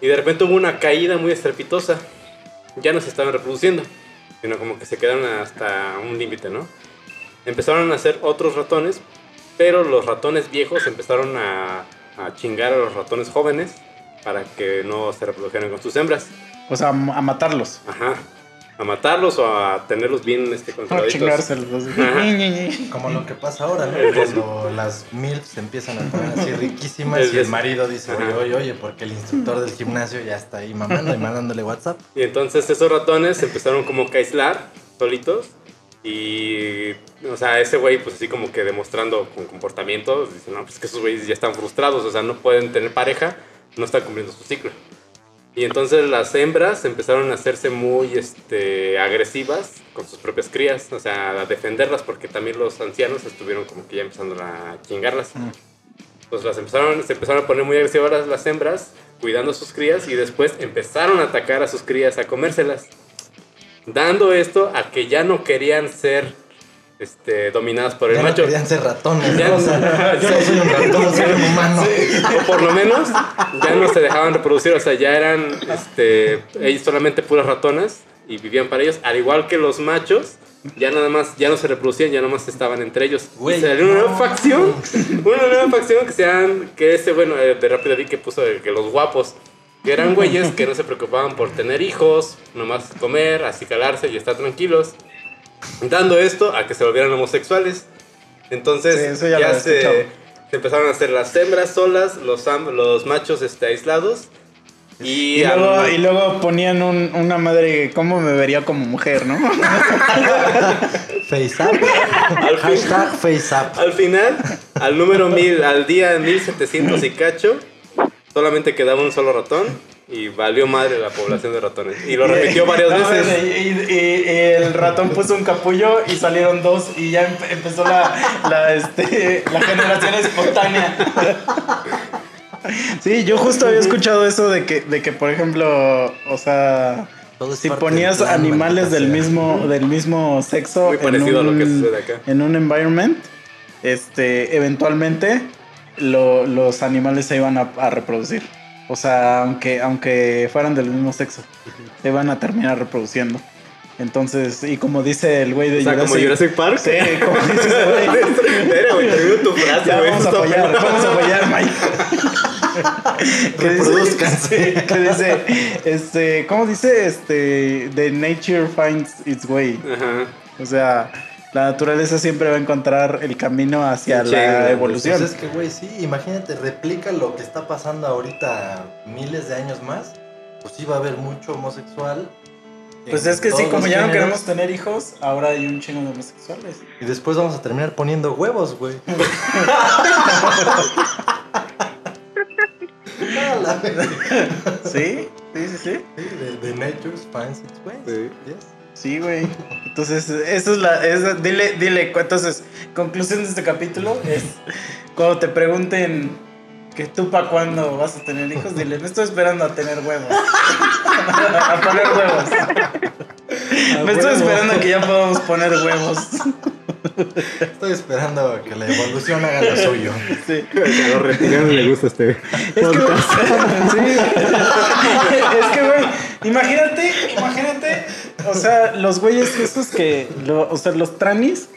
Y de repente hubo una caída muy estrepitosa. Ya no se estaban reproduciendo, sino como que se quedaron hasta un límite, ¿no? Empezaron a hacer otros ratones, pero los ratones viejos empezaron a, a chingar a los ratones jóvenes para que no se reprodujeran con sus hembras. O sea, a matarlos. Ajá. A matarlos o a tenerlos bien este, A chingárselos. Como lo que pasa ahora, ¿no? Cuando las MILFs se empiezan a poner así riquísimas El y el marido dice, oye, oye, oye, porque el instructor del gimnasio ya está ahí mamando y mandándole WhatsApp. Y entonces esos ratones se empezaron como que a aislar solitos. Y, o sea, ese güey, pues así como que demostrando con comportamiento, dice, no, pues que esos güeyes ya están frustrados, o sea, no pueden tener pareja, no están cumpliendo su ciclo. Y entonces las hembras empezaron a hacerse muy este, agresivas con sus propias crías, o sea, a defenderlas, porque también los ancianos estuvieron como que ya empezando a chingarlas. Pues las empezaron, se empezaron a poner muy agresivas las, las hembras, cuidando a sus crías, y después empezaron a atacar a sus crías, a comérselas. Dando esto a que ya no querían ser este, dominadas por el Ya no macho. querían ser ratones, Ya ¿no? O no- sea, yo no soy un ratón, soy un humano. O por lo menos ya no se dejaban reproducir, o sea, ya eran este, ellos solamente puras ratonas y vivían para ellos, al igual que los machos, ya nada más, ya no se reproducían, ya nada más estaban entre ellos. Güey, y salió una nueva no. facción, una nueva facción que sean, que ese, bueno, eh, de rápido vi que puso que los guapos, que eran güeyes que no se preocupaban por tener hijos, nomás comer, acicalarse y estar tranquilos, dando esto a que se volvieran homosexuales. Entonces, Sí, eso ya ya, se, se empezaron a hacer las hembras solas, los, los machos este, aislados. Y, Y luego, al, y luego ponían un- una madre, ¿cómo me vería como mujer, no? Face up. Al Hashtag face up. al final, al número 1000, al día 1700 y cacho, solamente quedaba un solo ratón y valió madre la población de ratones. Y lo repitió varias No, veces. Y, y- y el ratón puso un capullo y salieron dos y ya empe- empezó la, la, este, la generación espontánea. Sí, yo justo había escuchado eso de que, de que, por ejemplo, o sea, si del ponías plan, animales del mismo, del mismo sexo Muy parecido a lo que sucede acá. en un environment, este, eventualmente lo- los animales se iban a, a reproducir. O sea, aunque, aunque fueran del mismo sexo, se iban a terminar reproduciendo. Entonces, y como dice el güey de O sea, como Jurassic Park. Sí, como dice ese güey. Espera, güey, termino tu frase, güey. vamos a apoyar, vamos a apoyar, Mike. Reproduzcanse. que dice, este, ¿cómo dice? Este, the nature finds its way. Ajá. O sea, la naturaleza siempre va a encontrar el camino hacia Sí, la güey, evolución. Pues es que, güey, sí, imagínate, replica lo que está pasando ahorita miles de años más. Pues sí va a haber mucho homosexual. Pues es que sí, como ya no queremos tener hijos, ahora hay un chingo de homosexuales. Y después vamos a terminar poniendo huevos, güey. ¿Sí? Sí, sí, sí. Sí, the, the nature finds its ways. Sí. Yes. Sí, güey. Entonces, eso es la. esa- dile, dile. Entonces, conclusión de este capítulo es: cuando te pregunten que tú para cuándo vas a tener hijos, dile, me estoy esperando a tener huevos. a poner huevos. me estoy esperando a que ya podamos poner huevos. Estoy esperando a que la evolución haga lo suyo. Sí. A los reptilianos les gusta este Es que, sí. es que, güey, imagínate, imagínate, o sea, los güeyes esos que, lo- o sea, los tranis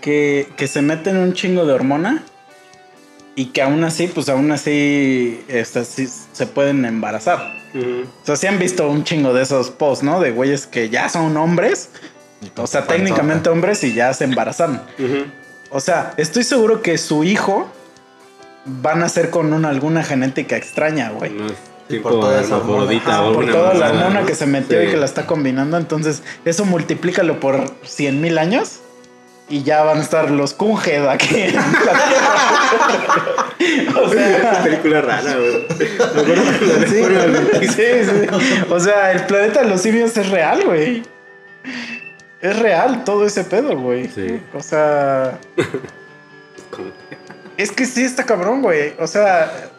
que, que se meten un chingo de hormona y que aún así, pues aún así, sí se pueden embarazar. O sea, sí han visto un chingo de esos posts, ¿no? De güeyes que ya son hombres, o sea, técnicamente hombres y ya se embarazan. Ujú. O sea, estoy seguro que su hijo va a nacer con una, alguna genética extraña, güey. Sí, por toda esa hermafrodita o por toda la hormona que se metió Sí. y que la está combinando. Entonces, eso multiplícalo por 100 mil años y ya van a estar los Kunged aquí. en la Tierra. o sea, película rara, güey. Sí, sí, sí. O sea, el planeta de los simios es real, güey. Es real todo ese pedo, güey. Sí. O sea, es que sí está cabrón, güey. O sea,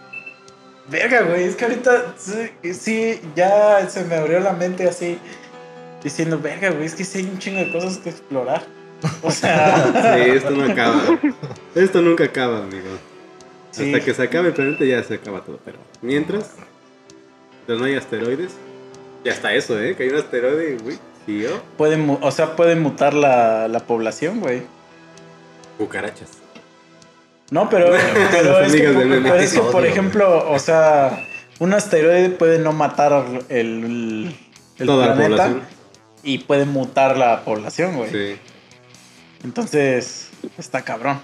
verga, güey. Es que ahorita sí, sí, ya se me abrió la mente así diciendo, verga, güey. Es que sí hay un chingo de cosas que explorar. O sea, Sí, esto no acaba. Esto nunca acaba, amigo. Sí. Hasta que se acabe el planeta ya se acaba todo. Pero mientras, pues no hay asteroides. Y hasta eso, ¿eh? Que hay un asteroide, güey. Sí, yo. puede, mu- o sea, puede mutar la, la población, güey. Cucarachas. No, pero, pero es, que, pero es por ejemplo, o sea, un asteroide puede no matar el, el Toda planeta y puede mutar la población, güey. Sí. Entonces, está cabrón.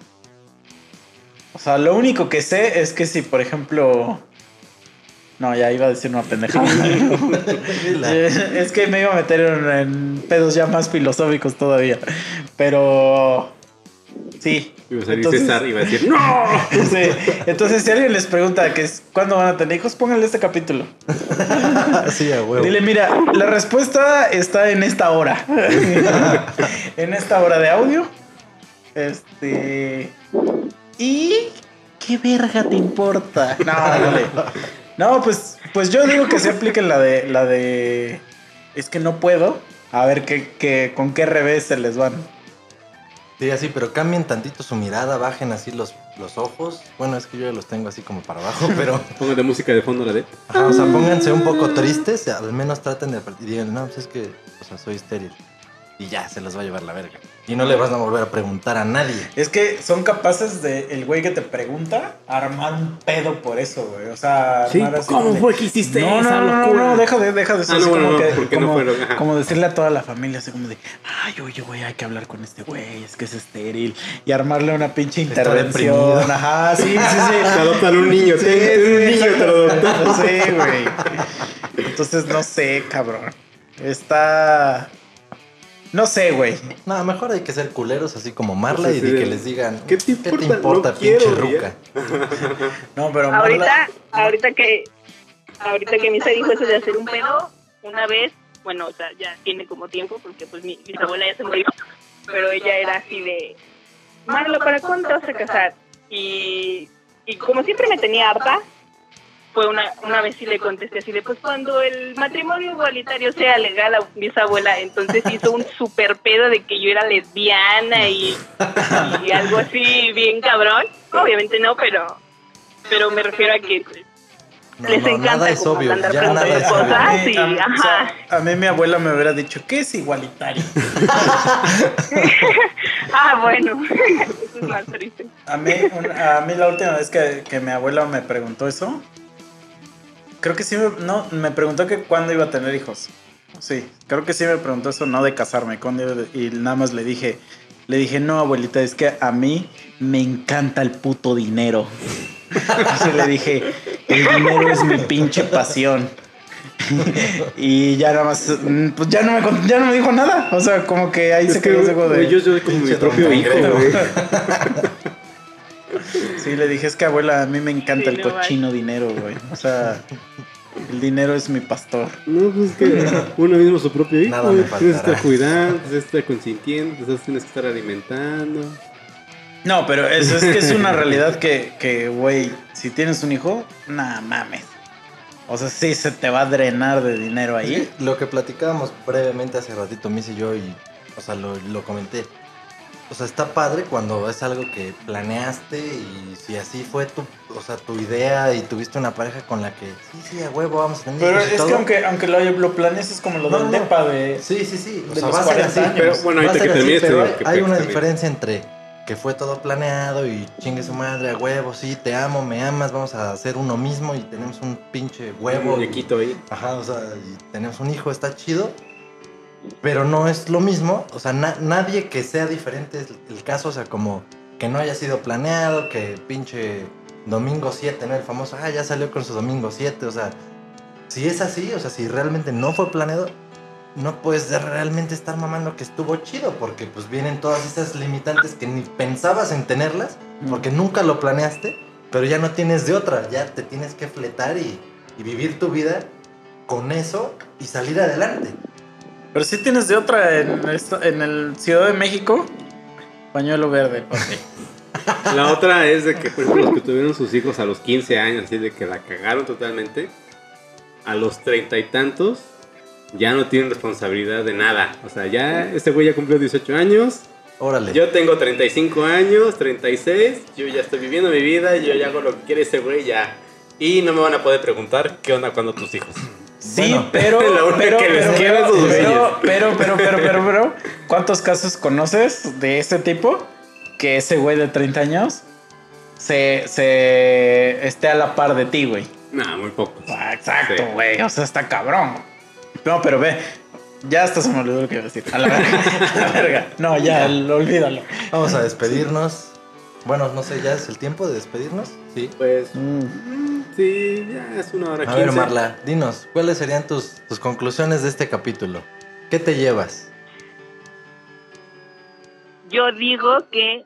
O sea, lo único que sé es que si, por ejemplo... No, ya iba a decir una pendejada. Es que me iba a meter en, en pedos ya más filosóficos todavía. Pero... Sí. Iba a salir Entonces- César y iba a decir, ¡No! Sí. Entonces, si alguien les pregunta que es cuándo van a tener hijos, pónganle este capítulo. Sí, a huevo. Dile, mira, la respuesta está en esta hora. en esta hora de audio. Este. ¿Y qué verga te importa? No, dale. No, pues, pues yo digo que se apliquen la de. la de. Es que no puedo. A ver qué, qué, con qué revés se les van. Sí, así, pero cambien tantito su mirada, bajen así los, los ojos. Bueno, es que yo ya los tengo así como para abajo, pero... Póngale música de fondo la de. Ajá, o sea, pónganse un poco tristes, al menos traten de... Y digan, no, pues es que, o sea, soy estéril. Y ya, se los va a llevar la verga. Y no le vas a volver a preguntar a nadie. Es que son capaces de, el güey que te pregunta, armar un pedo por eso, güey. O sea, Sí, armar así ¿cómo fue que hiciste no, esa no, no, locura? No, deja de, deja de eso. Ah, no, como, que- como, como decirle a toda la familia, así como de, ay, oye, güey, hay que hablar con este güey, es que es estéril. Y armarle una pinche intervención. Ajá, sí, sí, Te sí. adoptan un niño, Sí, ten- ten un sí, niño, te lo adoptan. Sí, güey. Entonces, no sé, cabrón. Está. No sé, güey. No, mejor hay que ser culeros así como Marla y de que les digan, ¿qué te importa? No pinche quiero, ruca? No, pero. Ahorita, Marla- ahorita que, ahorita que Misa dijo eso de hacer un pedo, una vez, bueno, o sea, ya tiene como tiempo, porque pues mi bisabuela ya se murió, pero ella era así de, Marlo, ¿para cuándo te vas a casar? Y, y como siempre me tenía harta, fue una, una vez sí le contesté así de, pues cuando el matrimonio igualitario sea legal, a mi abuela entonces hizo un super pedo de que yo era lesbiana y, y algo así bien cabrón. Obviamente no, pero pero me refiero a que No, les no, encanta nada es como obvio, andar ya nada es obvio. cosas. a, mí, sí, a mí- o ajá. sea, a mí mi abuela me hubiera dicho, ¿qué es igualitario? Ah, bueno, eso es más triste. A mí, un- a mí la última vez que, que mi abuela me preguntó eso, creo que sí me, no, me preguntó que cuándo iba a tener hijos. Sí, creo que sí me preguntó eso, no de casarme, cuándo iba de- y nada más le dije, le dije, no abuelita, es que a mí me encanta el puto dinero. Entonces le dije, el dinero es mi pinche pasión. y ya nada más, mm, pues ya no me, ya no me dijo nada. O sea, como que ahí Es se que, quedó ese juego de... yo soy como mi propio hijo, güey. Sí, le dije, es que abuela, a mí me encanta Sí, el no cochino dinero, güey. O sea, el dinero es mi pastor. No, pues es que uno mismo es su propio hijo, Nada me Tienes que estar cuidando, tienes que estar consintiendo, entonces tienes que estar alimentando. No, pero eso es que es una realidad que, que, güey, si tienes un hijo, nah, mames. O sea, sí se te va a drenar de dinero ahí. Sí, lo que platicábamos brevemente hace ratito, Miss y yo, y, o sea, lo, lo comenté. O sea, está padre cuando es algo que planeaste y si así fue tu, o sea, tu idea y tuviste una pareja con la que, sí, sí, a huevo, vamos a tener Pero es que aunque, aunque lo, lo planees es como lo No, del no. depa de... Sí, sí, sí. O de sea, va a ser 40 así. años. Pero bueno, ahorita que termines, pero hay, que hay una diferencia entre que fue todo planeado y chingue su madre a huevo, sí, te amo, me amas, vamos a hacer uno mismo y tenemos un pinche huevo. Un muñequito ahí. Ajá, o sea, y tenemos un hijo, está chido. Pero no es lo mismo. O sea, na- nadie que sea diferente es el caso. O sea, como que no haya sido planeado, que pinche domingo 7, ¿no? El famoso, ah, ya salió con su domingo 7. O sea, si es así, o sea, si realmente no fue planeado, no puedes de- realmente estar mamando que estuvo chido. Porque pues vienen todas esas limitantes que ni pensabas en tenerlas, porque nunca lo planeaste, pero ya no tienes de otra. Ya te tienes que fletar y, y vivir tu vida con eso y salir adelante. Pero sí tienes de otra en, en el Ciudad de México. Pañuelo verde. La otra es de que, por ejemplo, los que tuvieron sus hijos a los 15 años, así de que la cagaron totalmente, a los treinta y tantos ya no tienen responsabilidad de nada. O sea, ya este güey ya cumplió 18 años, Órale. yo tengo 35 años, 36, yo ya estoy viviendo mi vida, yo ya hago lo que quiere ese güey ya. Y no me van a poder preguntar qué onda cuando tus hijos. Sí, Bueno, pero, la única pero, que les pero, pero, sus pero, pero, pero, pero, pero, pero, ¿cuántos casos conoces de este tipo? Que ese güey de 30 años se, se esté a la par de ti, güey. Nah, muy pocos. Ah, Exacto, Sí. güey. O sea, está cabrón. No, pero ve. Ya hasta se me olvidó lo que iba a decir. A la verga. A la verga. No, ya, lo- olvídalo. Vamos a despedirnos. Bueno, no sé, ¿ya es el tiempo de despedirnos? Sí. Pues, Mm. Sí, ya es una hora A 15. ver, Marla, dinos, ¿cuáles serían tus, tus conclusiones de este capítulo? ¿Qué te llevas? Yo digo que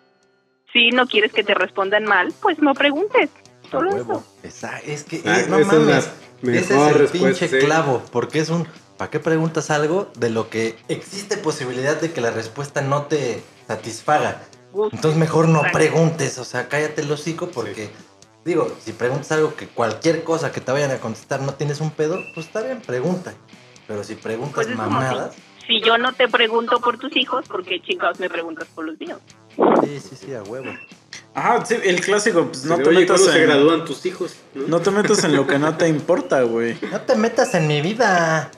si no quieres que te respondan mal, pues no preguntes. Solo eso. Esa- es que, Ah, eh, no mames, ese es el pinche sí. clavo, porque es un, ¿para qué preguntas algo de lo que existe posibilidad de que la respuesta no te satisfaga? Entonces mejor no preguntes, o sea, cállate el hocico porque, digo, si preguntas algo que cualquier cosa que te vayan a contestar no tienes un pedo, pues está bien, pregunta. Pero si preguntas Pues mamadas, Si yo no te pregunto por tus hijos, ¿por qué chingados me preguntas por los míos? sí, sí, sí, a huevo. Ajá, sí, el clásico, pues no Sí, te Oye, metas ¿cuándo se en. gradúan tus hijos? ¿no? No te metas en lo que no te importa, güey. No te metas en mi vida.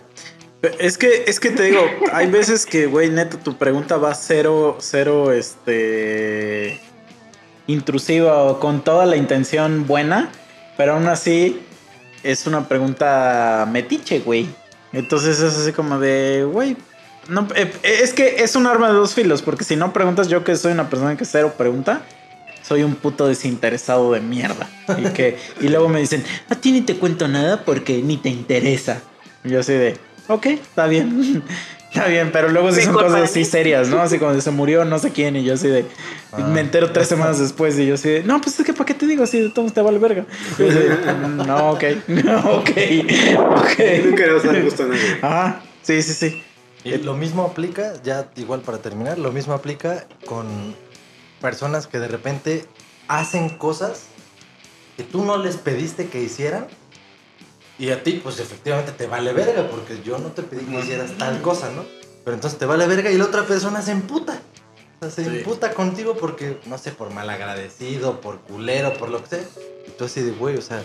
Es que, es que te digo, hay veces que, güey, neta, tu pregunta va cero, cero, este. Intrusiva o con toda la intención buena, pero aún así es una pregunta metiche, güey. Entonces es así como de, güey. No, eh, es que es un arma de dos filos, porque si no preguntas, yo que soy una persona que cero pregunta, soy un puto desinteresado de mierda. Y, que, y luego me dicen, a ti ni te cuento nada porque ni te interesa. Y yo así de, ok, está bien. Está bien, pero luego sí son cosas así serias, ¿no? Así de se murió no sé quién y yo así de... Ah. me entero tres semanas después y yo así de... No, pues es que ¿para qué te digo así? De todos te vale verga. Y yo así de, "Mm, no, ok. No, ok. Ok. Nunca le vas a dar gusto a nadie. Ajá. Sí, sí, sí. Y lo mismo aplica, ya igual para terminar, lo mismo aplica con personas que de repente hacen cosas que tú no les pediste que hicieran, Y a ti, pues efectivamente te vale verga, porque yo no te pedí que hicieras tal cosa, ¿no? Pero entonces te vale verga y la otra persona se emputa. O sea, se Sí. emputa contigo porque, no sé, por malagradecido, por culero, por lo que sea. Y tú así de, güey, o sea,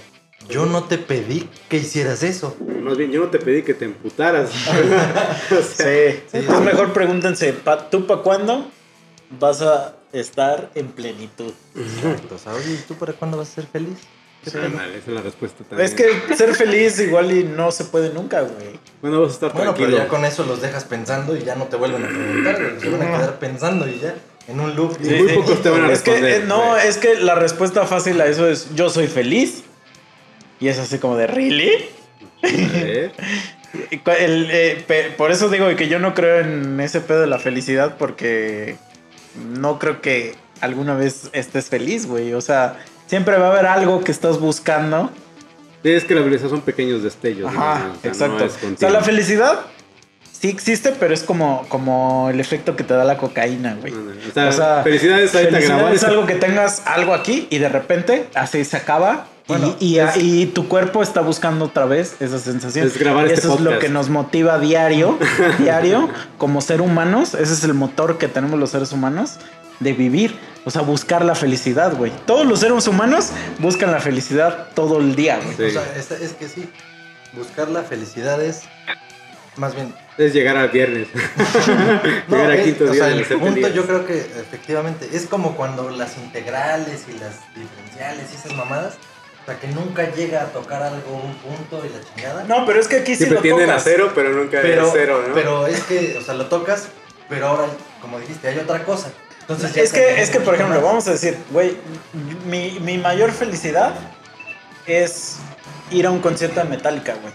yo no te pedí que hicieras eso. Más bien, yo no te pedí que te emputaras. O sea, Sí, entonces mejor pregúntense, pa- ¿tú para cuándo vas a estar en plenitud? Exacto. Oye, ¿y tú para cuándo vas a ser feliz? Es la respuesta también. Es que ser feliz igual y no se puede nunca, güey. ¿Cuándo vas a estar Bueno, pero ya con eso los dejas pensando y ya no te vuelven a preguntar, güey. Se van a quedar pensando y ya, en un loop. Sí, Muy pocos te van a Es que, responder, eh, no, güey. es que la respuesta fácil a eso es yo soy feliz. Y es así como de, ¿really? A ver. Y cu- el, eh, pe- por eso digo que yo no creo en ese pedo de la felicidad porque no creo que alguna vez estés feliz, güey. O sea, siempre va a haber algo que estás buscando. Es que la felicidad son pequeños destellos. Ajá, ¿no? O sea, exacto. no o sea, la felicidad sí existe, pero es como, como el efecto que te da la cocaína, güey. O sea, felicidades felicidad es algo que tengas algo aquí y de repente así se acaba. y- Bueno, y, y tu cuerpo está buscando otra vez esa sensación. Es grabar y este eso es lo que nos motiva diario, diario, como ser humanos. Ese es el motor que tenemos los seres humanos de vivir. O sea, buscar la felicidad, güey. Todos los seres humanos buscan la felicidad todo el día, güey. Sí. O sea, es, es que sí, buscar la felicidad es, más bien, Es llegar al viernes. No, llegar es- quinto o día sea, de el punto feliz. yo creo que efectivamente es como cuando las integrales y las diferenciales y esas mamadas, o sea, que nunca llega a tocar algo, un punto y la chingada. No, pero es que aquí sí Siempre lo tienden a tocas. cero, pero nunca pero, es cero, ¿no? pero es que, o sea, lo tocas, pero ahora, como dijiste, hay otra cosa. Entonces ya Es que, es que, por ejemplo, más. vamos a decir, güey, mi, mi mayor felicidad es ir a un concierto de Metallica, güey.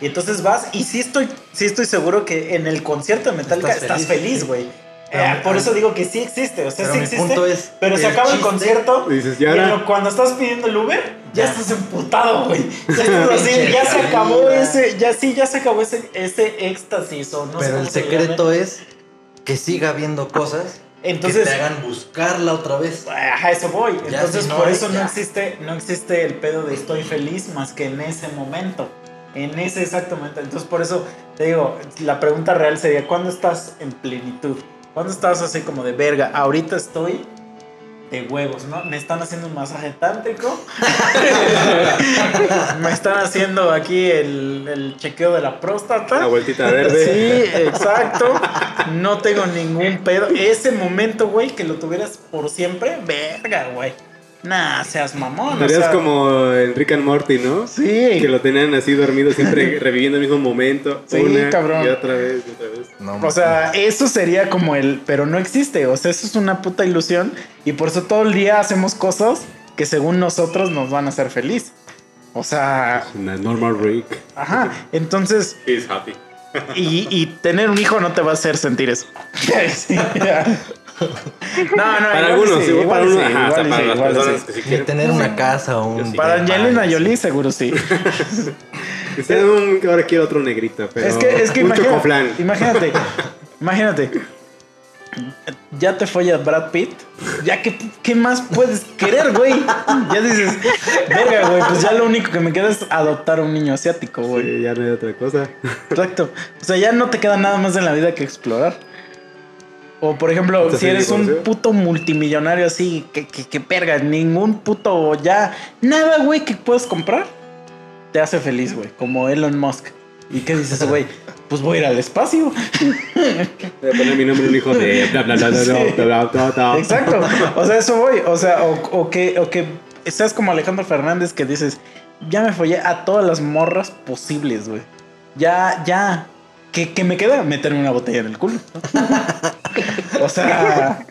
Y entonces vas, y sí estoy, sí estoy seguro que en el concierto de Metallica Estás feliz, güey. Eh, por eso digo que sí existe, o sea, Pero sí mi existe. punto es, pero se acaba el chiste- concierto. Dices, Y ¿y lo- cuando estás pidiendo el Uber, ya Ya. estás emputado, güey. Ya estás así, Pinche ya se acabó ese, ya sí, ya se acabó ese, ese éxtasis o no sé pero el secreto es que siga habiendo cosas Entonces, que te hagan buscarla otra vez. A eso voy. Ya, Entonces, si no por eso no existe, no existe el pedo de estoy feliz más que en ese momento. En ese exacto momento. Entonces, por eso te digo, la pregunta real sería: ¿cuándo estás en plenitud? ¿Cuándo estás así como de verga? Ahorita estoy de huevos, ¿no? Me están haciendo un masaje tántrico. Me están haciendo aquí el, el chequeo de la próstata. La vueltita verde. Sí, exacto. No tengo ningún pedo. Ese momento, güey, que lo tuvieras por siempre, verga, güey. Nah, seas mamón. o Estarías sea, como en Rick and Morty, ¿no? Sí. Que lo tenían así dormido, siempre reviviendo el mismo momento. Sí, una cabrón. Y otra vez, y otra vez. No, O sea, eso sería como el. Pero no existe. O sea, eso es una puta ilusión. Y por eso todo el día hacemos cosas que según nosotros nos van a hacer feliz. O sea, Una normal Rick. ajá. Entonces, He's happy. y, y tener un hijo no te va a hacer sentir eso. Sí. No, no, Para algunos, sí, igual para sí, ajá, o sea, igual para sí, las igual personas sí. que sí ni quieren. tener una casa o un sí. Para Angelina. Jolie seguro sí. Un- ahora quiero otro negrito, pero es que, es que un imagina- chocoflan. imagínate, imagínate. Ya te follas Brad Pitt. Ya que qué más puedes querer, güey. Ya dices, verga, güey, pues ya lo único que me queda es adoptar a un niño asiático, güey. Sí, ya no hay otra cosa. Exacto. O sea, ya no te queda nada más en la vida que explorar. O por ejemplo, ¿Estás si eres un puto multimillonario así, que, que, que perga, ningún puto ya, nada, güey, que puedas comprar, te hace feliz, güey, como Elon Musk. ¿Y qué dices, güey? Pues voy a ir al espacio. Voy a poner mi nombre un hijo de bla bla bla bla Sí. bla bla bla bla. Exacto. O sea, eso voy. O sea, o, o que, o que seas como Alejandro Fernández que dices, ya me follé a todas las morras posibles, güey. Ya, ya. Que, que me queda meterme una botella en el culo. o sea.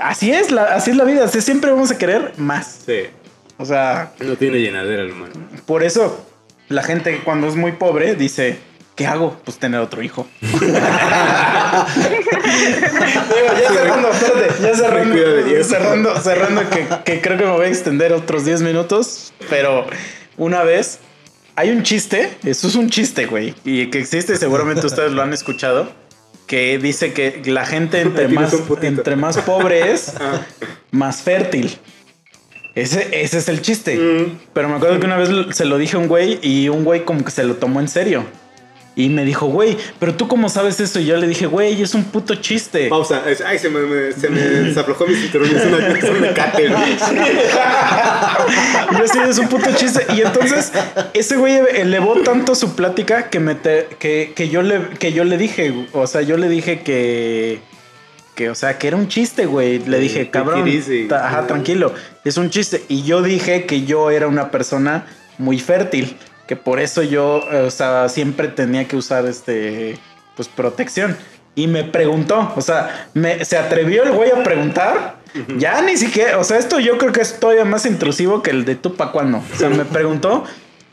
Así es, la, así es la vida. Así siempre vamos a querer más. Sí. O sea, No tiene llenadera el humano. por eso la gente cuando es muy pobre dice, ¿qué hago? Pues tener otro hijo. Digo, ya cerrando, espérate, ya cerrando, Dios. cerrando, cerrando que, que creo que me voy a extender otros 10 minutos, pero una vez hay un chiste, eso es un chiste, güey, y que existe, seguramente ustedes lo han escuchado, que dice que la gente entre más, entre más pobre es, más fértil. Ese, ese es el chiste. Mm. Pero me acuerdo que una vez se lo dije a un güey y un güey como que se lo tomó en serio. Y me dijo, güey, pero tú cómo sabes eso? Y yo le dije, güey, es un puto chiste. Pausa. Ay, se me, me- se me desaflojó mi cinturón. Es una, es un mecate, güey. Y yo sí, es un puto chiste. Y entonces ese güey elevó tanto su plática que, me te- que, que, yo le, que yo le dije, o sea, yo le dije que, que o sea, que era un chiste, güey. Le dije, cabrón, it easy". ta- ajá, tranquilo, es un chiste. Y yo dije que yo era una persona muy fértil, que por eso yo, eh, o sea, siempre tenía que usar este, pues, protección. Y me preguntó, o sea, me, se atrevió el güey a preguntar. Ya ni siquiera, o sea, esto yo creo que es todavía más intrusivo que el de tú pa' cuándo. O sea, me preguntó,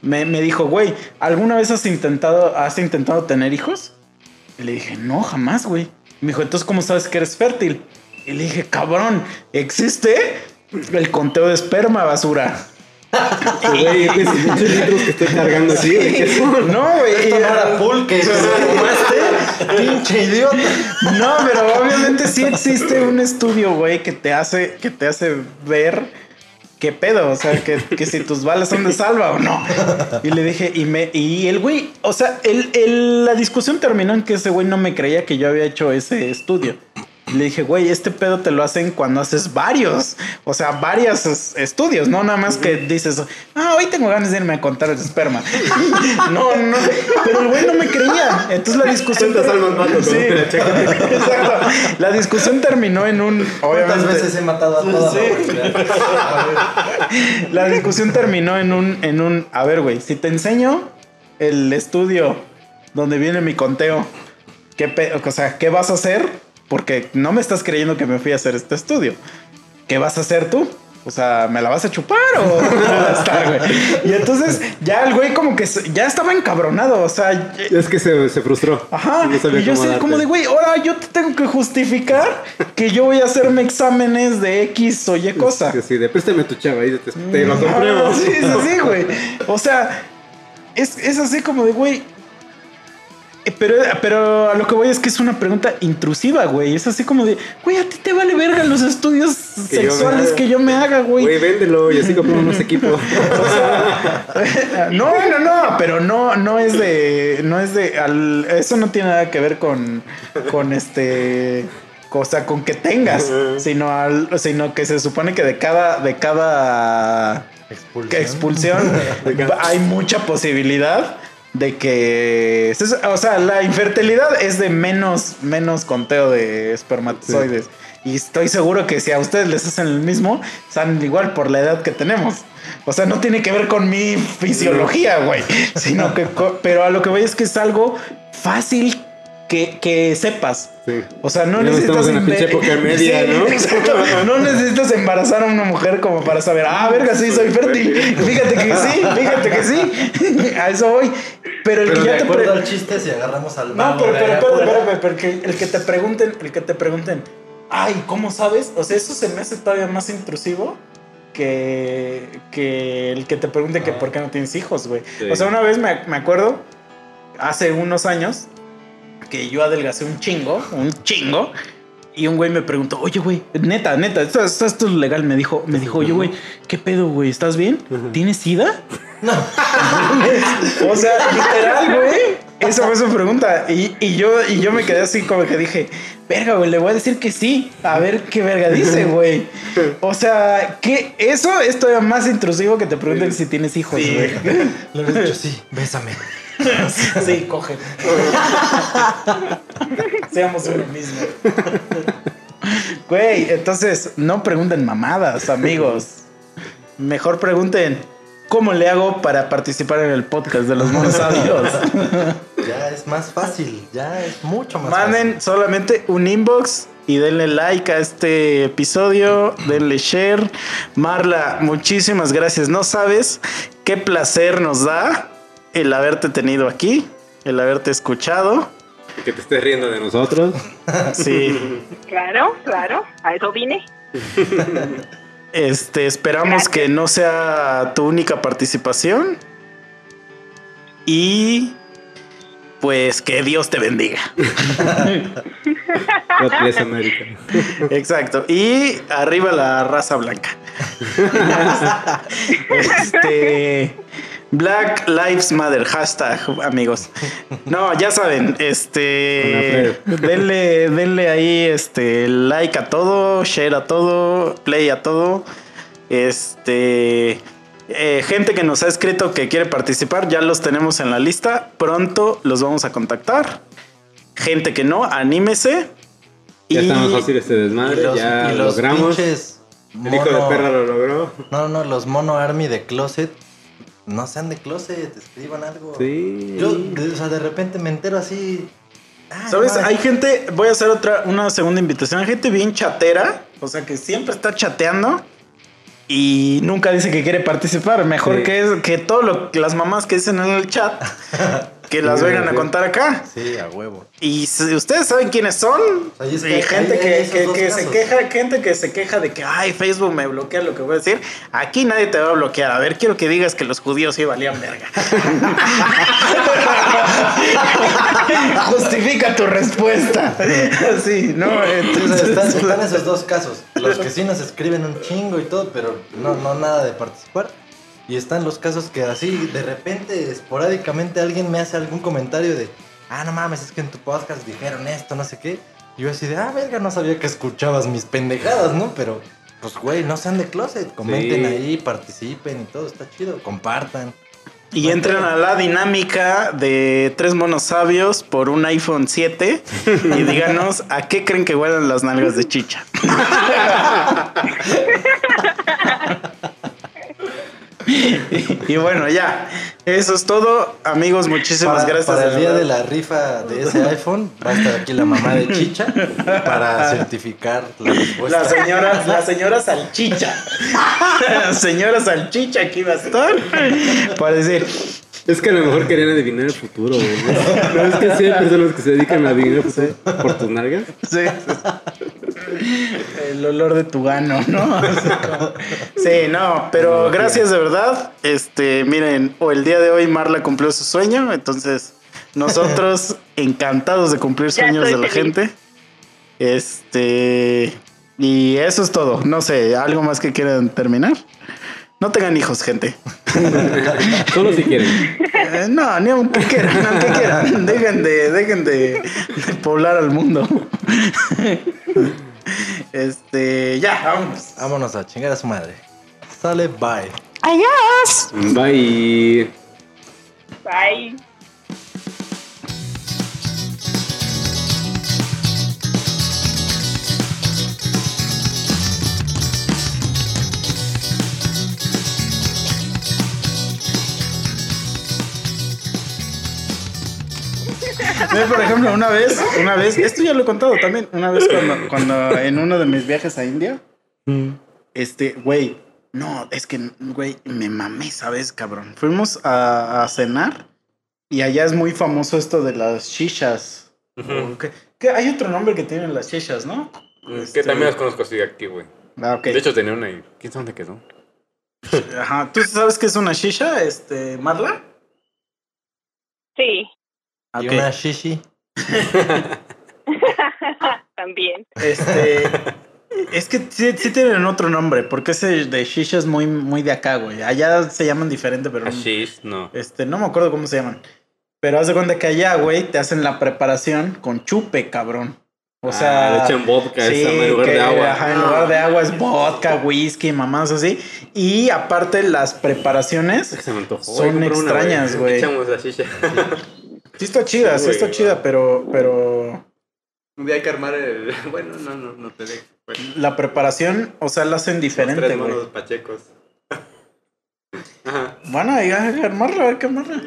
me, me dijo, güey, ¿alguna vez has intentado, has intentado tener hijos? Y le dije, no, jamás, güey. Me dijo, entonces, ¿cómo sabes que eres fértil? Y le dije, cabrón, ¿existe el conteo de esperma, basura? Güey, esos muchos litros que estoy cargando así. ¿de qué son? No, güey. Esto no era pulque, que fumaste, pinche idiota. No, pero obviamente sí existe un estudio, güey, que te hace, que te hace ver qué pedo, o sea, que, que si tus balas son de salva o no. Y le dije, y me, y el güey, o sea, el, el- la discusión terminó en que ese güey no me creía que yo había hecho ese estudio. Le dije, güey, este pedo te lo hacen cuando haces varios, o sea, varios es- estudios, no nada más que dices, ah, hoy tengo ganas de irme a contar el esperma. No, no, pero el güey no me creía. Entonces la discusión. ¿Cuántas mato? Sí. Exacto. La discusión terminó en un. ¿Cuántas Obviamente, veces he matado a toda Sí. la discusión terminó en un. En un a ver, güey, si te enseño el estudio donde viene mi conteo, ¿qué, o sea, ¿qué vas a hacer? Porque no me estás creyendo que me fui a hacer este estudio. ¿Qué vas a hacer tú? O sea, ¿me la vas a chupar o a estar, güey? Y entonces ya el güey como que se- ya estaba encabronado. O sea, Es que se, se frustró. Ajá, No sabía y yo sé como de, güey, ahora yo te tengo que justificar que yo voy a hacerme exámenes de X o Y cosa. Sí, sí, de préstame tu chava y te, te lo compruebo. Sí, sí, sí, güey. O sea, es, es así como de, güey. Eh, Pero, pero a lo que voy es que es una pregunta intrusiva, güey. Es así como de, güey, a ti te vale verga los estudios Que sexuales que yo me haga, güey. Güey, véndelo y así compramos unos equipos. No, no, no, pero no, no es de, no es de, al- eso no tiene nada que ver con, con este, cosa con que tengas, sino al, sino que se supone que de cada, de cada Expulsión. que expulsión hay mucha posibilidad de que, o sea, la infertilidad es de menos, menos conteo de espermatozoides. Y estoy seguro que si a ustedes les hacen el mismo, salen igual por la edad que tenemos. O sea, no tiene que ver con mi fisiología, güey. Sino que, pero a lo que voy es que es algo fácil que, que sepas. Sí. O sea, no necesitas en la embe- pinche época media, Sí, ¿no? exacto. No necesitas embarazar a una mujer como para saber, ah, verga, sí, soy fértil. Fíjate que sí, fíjate que sí. A eso voy. Pero el Pero que ya te acuerdo pre- al chiste, si agarramos al No, pero, pero, pero, afuera, pero, pero, que el que te pregunten, el que te pregunten, ay, ¿cómo sabes? O sea, eso se me hace todavía más intrusivo que, que el que te pregunte que Ah. por qué no tienes hijos, güey. Sí. O sea, una vez me, me acuerdo, hace unos años, que yo adelgacé un chingo, un chingo. Y un güey me preguntó, oye, güey, neta, neta, esto, esto- esto es legal. Me dijo, me dijo, oye, güey, ¿qué pedo, güey? ¿Estás bien? ¿Tienes sida? o sea, literal, güey. Esa fue su pregunta. Y, y yo, y yo me quedé así como que dije, verga, güey, le voy a decir que sí. A ver qué verga dice, güey. O sea, que eso es todavía más intrusivo que te pregunten si tienes hijos, güey. Le hubieras dicho, sí, bésame. Sí, coge. Seamos uno mismo. Güey, entonces no pregunten mamadas, amigos. Mejor pregunten cómo le hago para participar en el podcast de los monos sabios. Ya es más fácil, ya es mucho más Manden solamente un inbox y denle like a este episodio, denle share. Marla, muchísimas gracias. No sabes qué placer nos da el haberte tenido aquí, el haberte escuchado. Que te estés riendo de nosotros. Sí, Claro, claro, a eso vine. este, esperamos Gracias. que no sea tu única participación. Y pues que Dios te bendiga. America. Exacto. Y arriba la raza blanca. este. Black Lives Matter, hashtag, amigos. No, ya saben, este. Denle, denle ahí este like a todo, share a todo, play a todo. Este. Eh, gente que nos ha escrito que quiere participar, ya los tenemos en la lista. Pronto los vamos a contactar. Gente que no, anímese. Ya Y- estamos fácil este desmadre, los, ya los logramos. pinches El hijo de perra lo logró. No, no, los mono army de closet. No sean de closet, escriban algo. Sí. Yo, de, o sea, de repente me entero así. ah, ¿Sabes? no, Hay gente, voy a hacer otra, una segunda invitación. Hay gente bien chatera, o sea, que siempre está chateando y nunca dice que quiere participar. Mejor Sí. que es que todo lo que las mamás que dicen en el chat, que las Sí, vengan a contar acá. Sí, a huevo. Y si ustedes saben quiénes son, sea, y que gente que, se queja, gente que se queja de que ay Facebook me bloquea lo que voy a decir, aquí nadie te va a bloquear. A ver, quiero que digas que los judíos sí valían verga. Justifica tu respuesta. Sí, no, o entonces están, están esos dos casos. Los que sí nos escriben un chingo y todo, pero no, no nada de participar. Y están los casos que así, de repente, esporádicamente, alguien me hace algún comentario de, ah, no mames, es que en tu podcast dijeron esto, no sé qué. Y yo así de, ah, verga, no sabía que escuchabas mis pendejadas, ¿no? Pero, pues, güey, no sean de closet, comenten Sí. ahí, participen y todo, está chido, compartan. Y entren a la dinámica de tres monos sabios por un iPhone 7 y díganos a qué creen que huelen las nalgas de chicha. y bueno, ya. Eso es todo. Amigos, muchísimas para, gracias. Para el día de la rifa de ese iPhone, va a estar aquí la mamá de Chicha para certificar la respuesta. La señora, la señora salchicha. La señora salchicha aquí va a estar. Para decir, Es que a lo mejor querían adivinar el futuro, güey. ¿No es que sí hay personas que se dedican a adivinar el futuro por tus nalgas? Sí. El olor de tu gano, ¿no? Sí, no, pero gracias de verdad. Este, miren, o el día de hoy Marla cumplió su sueño, entonces nosotros encantados de cumplir sueños de la feliz. gente. Este, y eso es todo. No sé, ¿algo más que quieran terminar? No tengan hijos, gente. Solo si quieren. Eh, no, ni aunque quieran, aunque quieran. Dejen de, dejen de, de poblar al mundo. Este, ya, vámonos. Vámonos a chingar a su madre. Sale, bye. Bye. Bye. Por ejemplo, una vez, una vez, esto ya lo he contado también, una vez cuando, cuando en uno de mis viajes a India, este, güey, no, es que, güey, me mamé, ¿sabes, cabrón? Fuimos a, a cenar y allá es muy famoso esto de las shishas. O ¿Qué, qué- hay otro nombre que tienen las shishas, ¿no? Que también las conozco así aquí, güey. Ah. De hecho, tenía una ahí. ¿Quién sabe dónde quedó? Ajá. ¿Tú sabes qué es una shisha, este, Marla? Sí, Y Ok. una shishi. también. Este. Es que sí, sí tienen otro nombre, porque ese de shisha es muy, muy de acá, güey. Allá se llaman diferente, pero. Hashish, no. Este, no me acuerdo cómo se llaman. Pero haz de cuenta que allá, güey, te hacen la preparación con chupe, cabrón. O sea. Ah, le echan vodka sí, esa en lugar que, de agua. Ajá, en lugar de agua es vodka, whisky, mamás así. Y aparte, las preparaciones. Se me antojó. Son extrañas, güey. Echamos la shisha. Sí está chida, Sí, sí, está güey. chida, pero, pero Un día hay que armar el. Bueno, no, no, no te dejo. Bueno, la preparación, o sea, la hacen los diferente, tres güey. monos pachecos. Ajá. Bueno, hay que armarla, a ver qué amarla.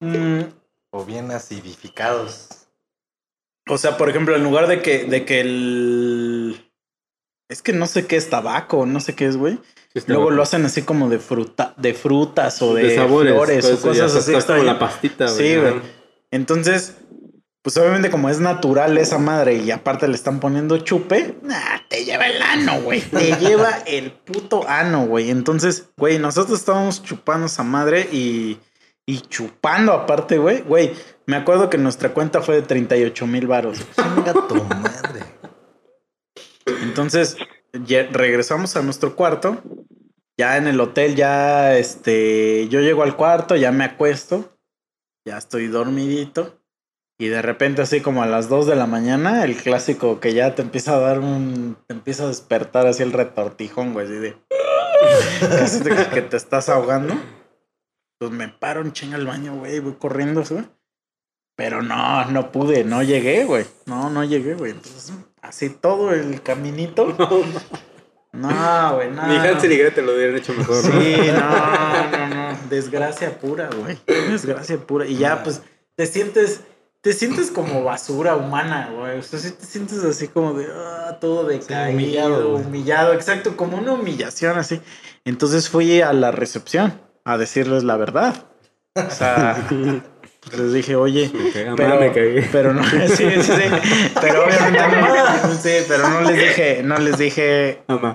Mm, O bien acidificados. o sea, por ejemplo, en lugar de que, de que el. Es que no sé qué es tabaco, no sé qué es, güey. Luego lo hacen así como de fruta, de frutas o de, de sabores. flores o cosas así. está como la pastita, güey. Sí, güey. Entonces, pues obviamente como es natural esa madre y aparte le están poniendo chupe, nah, te lleva el ano, güey. Te lleva el puto ano, güey. Entonces, güey, nosotros estábamos chupando esa madre y, y chupando aparte, güey. Güey, me acuerdo que nuestra cuenta fue de 38 mil varos. Chinga tu madre. Entonces, ya regresamos a nuestro cuarto. Ya en el hotel, ya este, yo llego al cuarto, ya me acuesto, ya estoy dormidito. Y de repente, así como a las 2 de la mañana, el clásico que ya te empieza a dar un. Te empieza a despertar así el retortijón, güey, así de. casi que te estás ahogando. Pues me paro un chinga al baño, güey, voy corriendo, güey. Pero no, no pude, no llegué, güey. No, no llegué, güey. Entonces, así todo el caminito. No, güey, no. Ni Hansel y Gretel lo hubieran hecho mejor. ¿no? Sí, no, no, no. Desgracia pura, güey. Desgracia pura. Y ya, pues, te sientes, te sientes como basura humana, güey. O sea, sí te sientes así como de ah, todo decaído, humillado, humillado, exacto, como una humillación así. Entonces fui a la recepción a decirles la verdad. O sea, pues les dije, oye, pero, me cagué. pero no, sí, sí, sí, pero obviamente no, sí, pero no les dije, no les dije Mamá,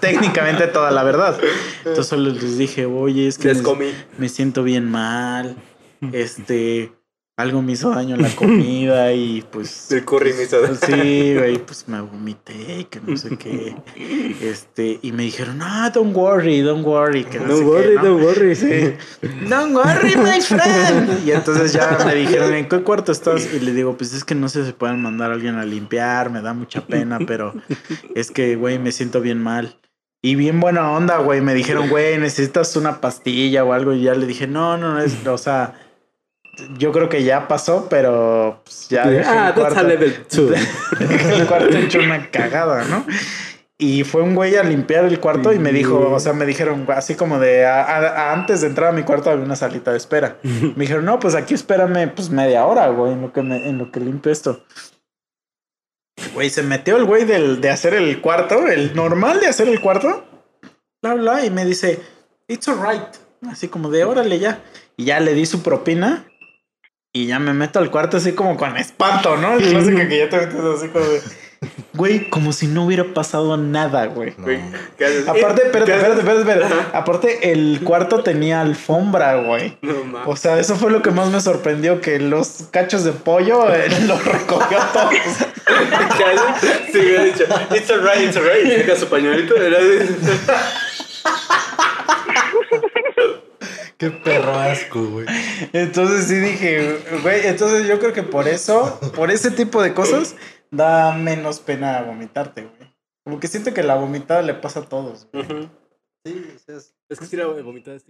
técnicamente toda la verdad. Entonces solo les dije, oye, es que me, me siento bien mal. Este, algo me hizo daño en la comida y pues. El curry me hizo pues, sí, güey, pues me vomité, que no sé qué. Este, y me dijeron, no, don't worry, don't worry. Que no, No sé worry, qué, ¿no? no worry. Sí. Don't worry, my friend. Y entonces ya me dijeron, ¿en qué cuarto estás? Y le digo, pues es que no sé si pueden mandar a alguien a limpiar, me da mucha pena, pero es que, güey, me siento bien mal. Y bien buena onda, güey. Me dijeron, güey, necesitas una pastilla o algo. Y ya le dije, no, no, no, es, o sea, yo creo que ya pasó, pero pues, ya dejé Ah, el that's a cuarto- level 2. dejé el cuarto hecho una cagada, ¿no? Y fue un güey a limpiar el cuarto y me dijo, o sea, me dijeron, así como de, a- a- antes de entrar a mi cuarto había una salita de espera. Me dijeron, no, pues aquí espérame, pues media hora, güey, en lo que, me, en lo que limpio esto. Güey, se metió el güey del, de hacer el cuarto, el normal de hacer el cuarto, bla, bla, y me dice, it's alright. Así como de, órale ya. Y ya le di su propina y ya me meto al cuarto así como con espanto, ¿no? El clásico que ya te metes así como de, güey, como si no hubiera pasado nada, güey. No. Aparte, espérate, espérate, espérate, espérate. Aparte, el cuarto tenía alfombra, güey. No mames. O sea, eso fue lo que más me sorprendió, que los cachos de pollo eh, los recogió todos. Sí, hubiera dicho, it's alright, it's alright. Saca su pañuelito. era de- Qué perro asco, güey. Entonces sí dije, güey, entonces yo creo que por eso, por ese tipo de cosas, da menos pena vomitarte, güey. Como que siento que la vomitada le pasa a todos. güey. Sí, es- Es que si la vomitada es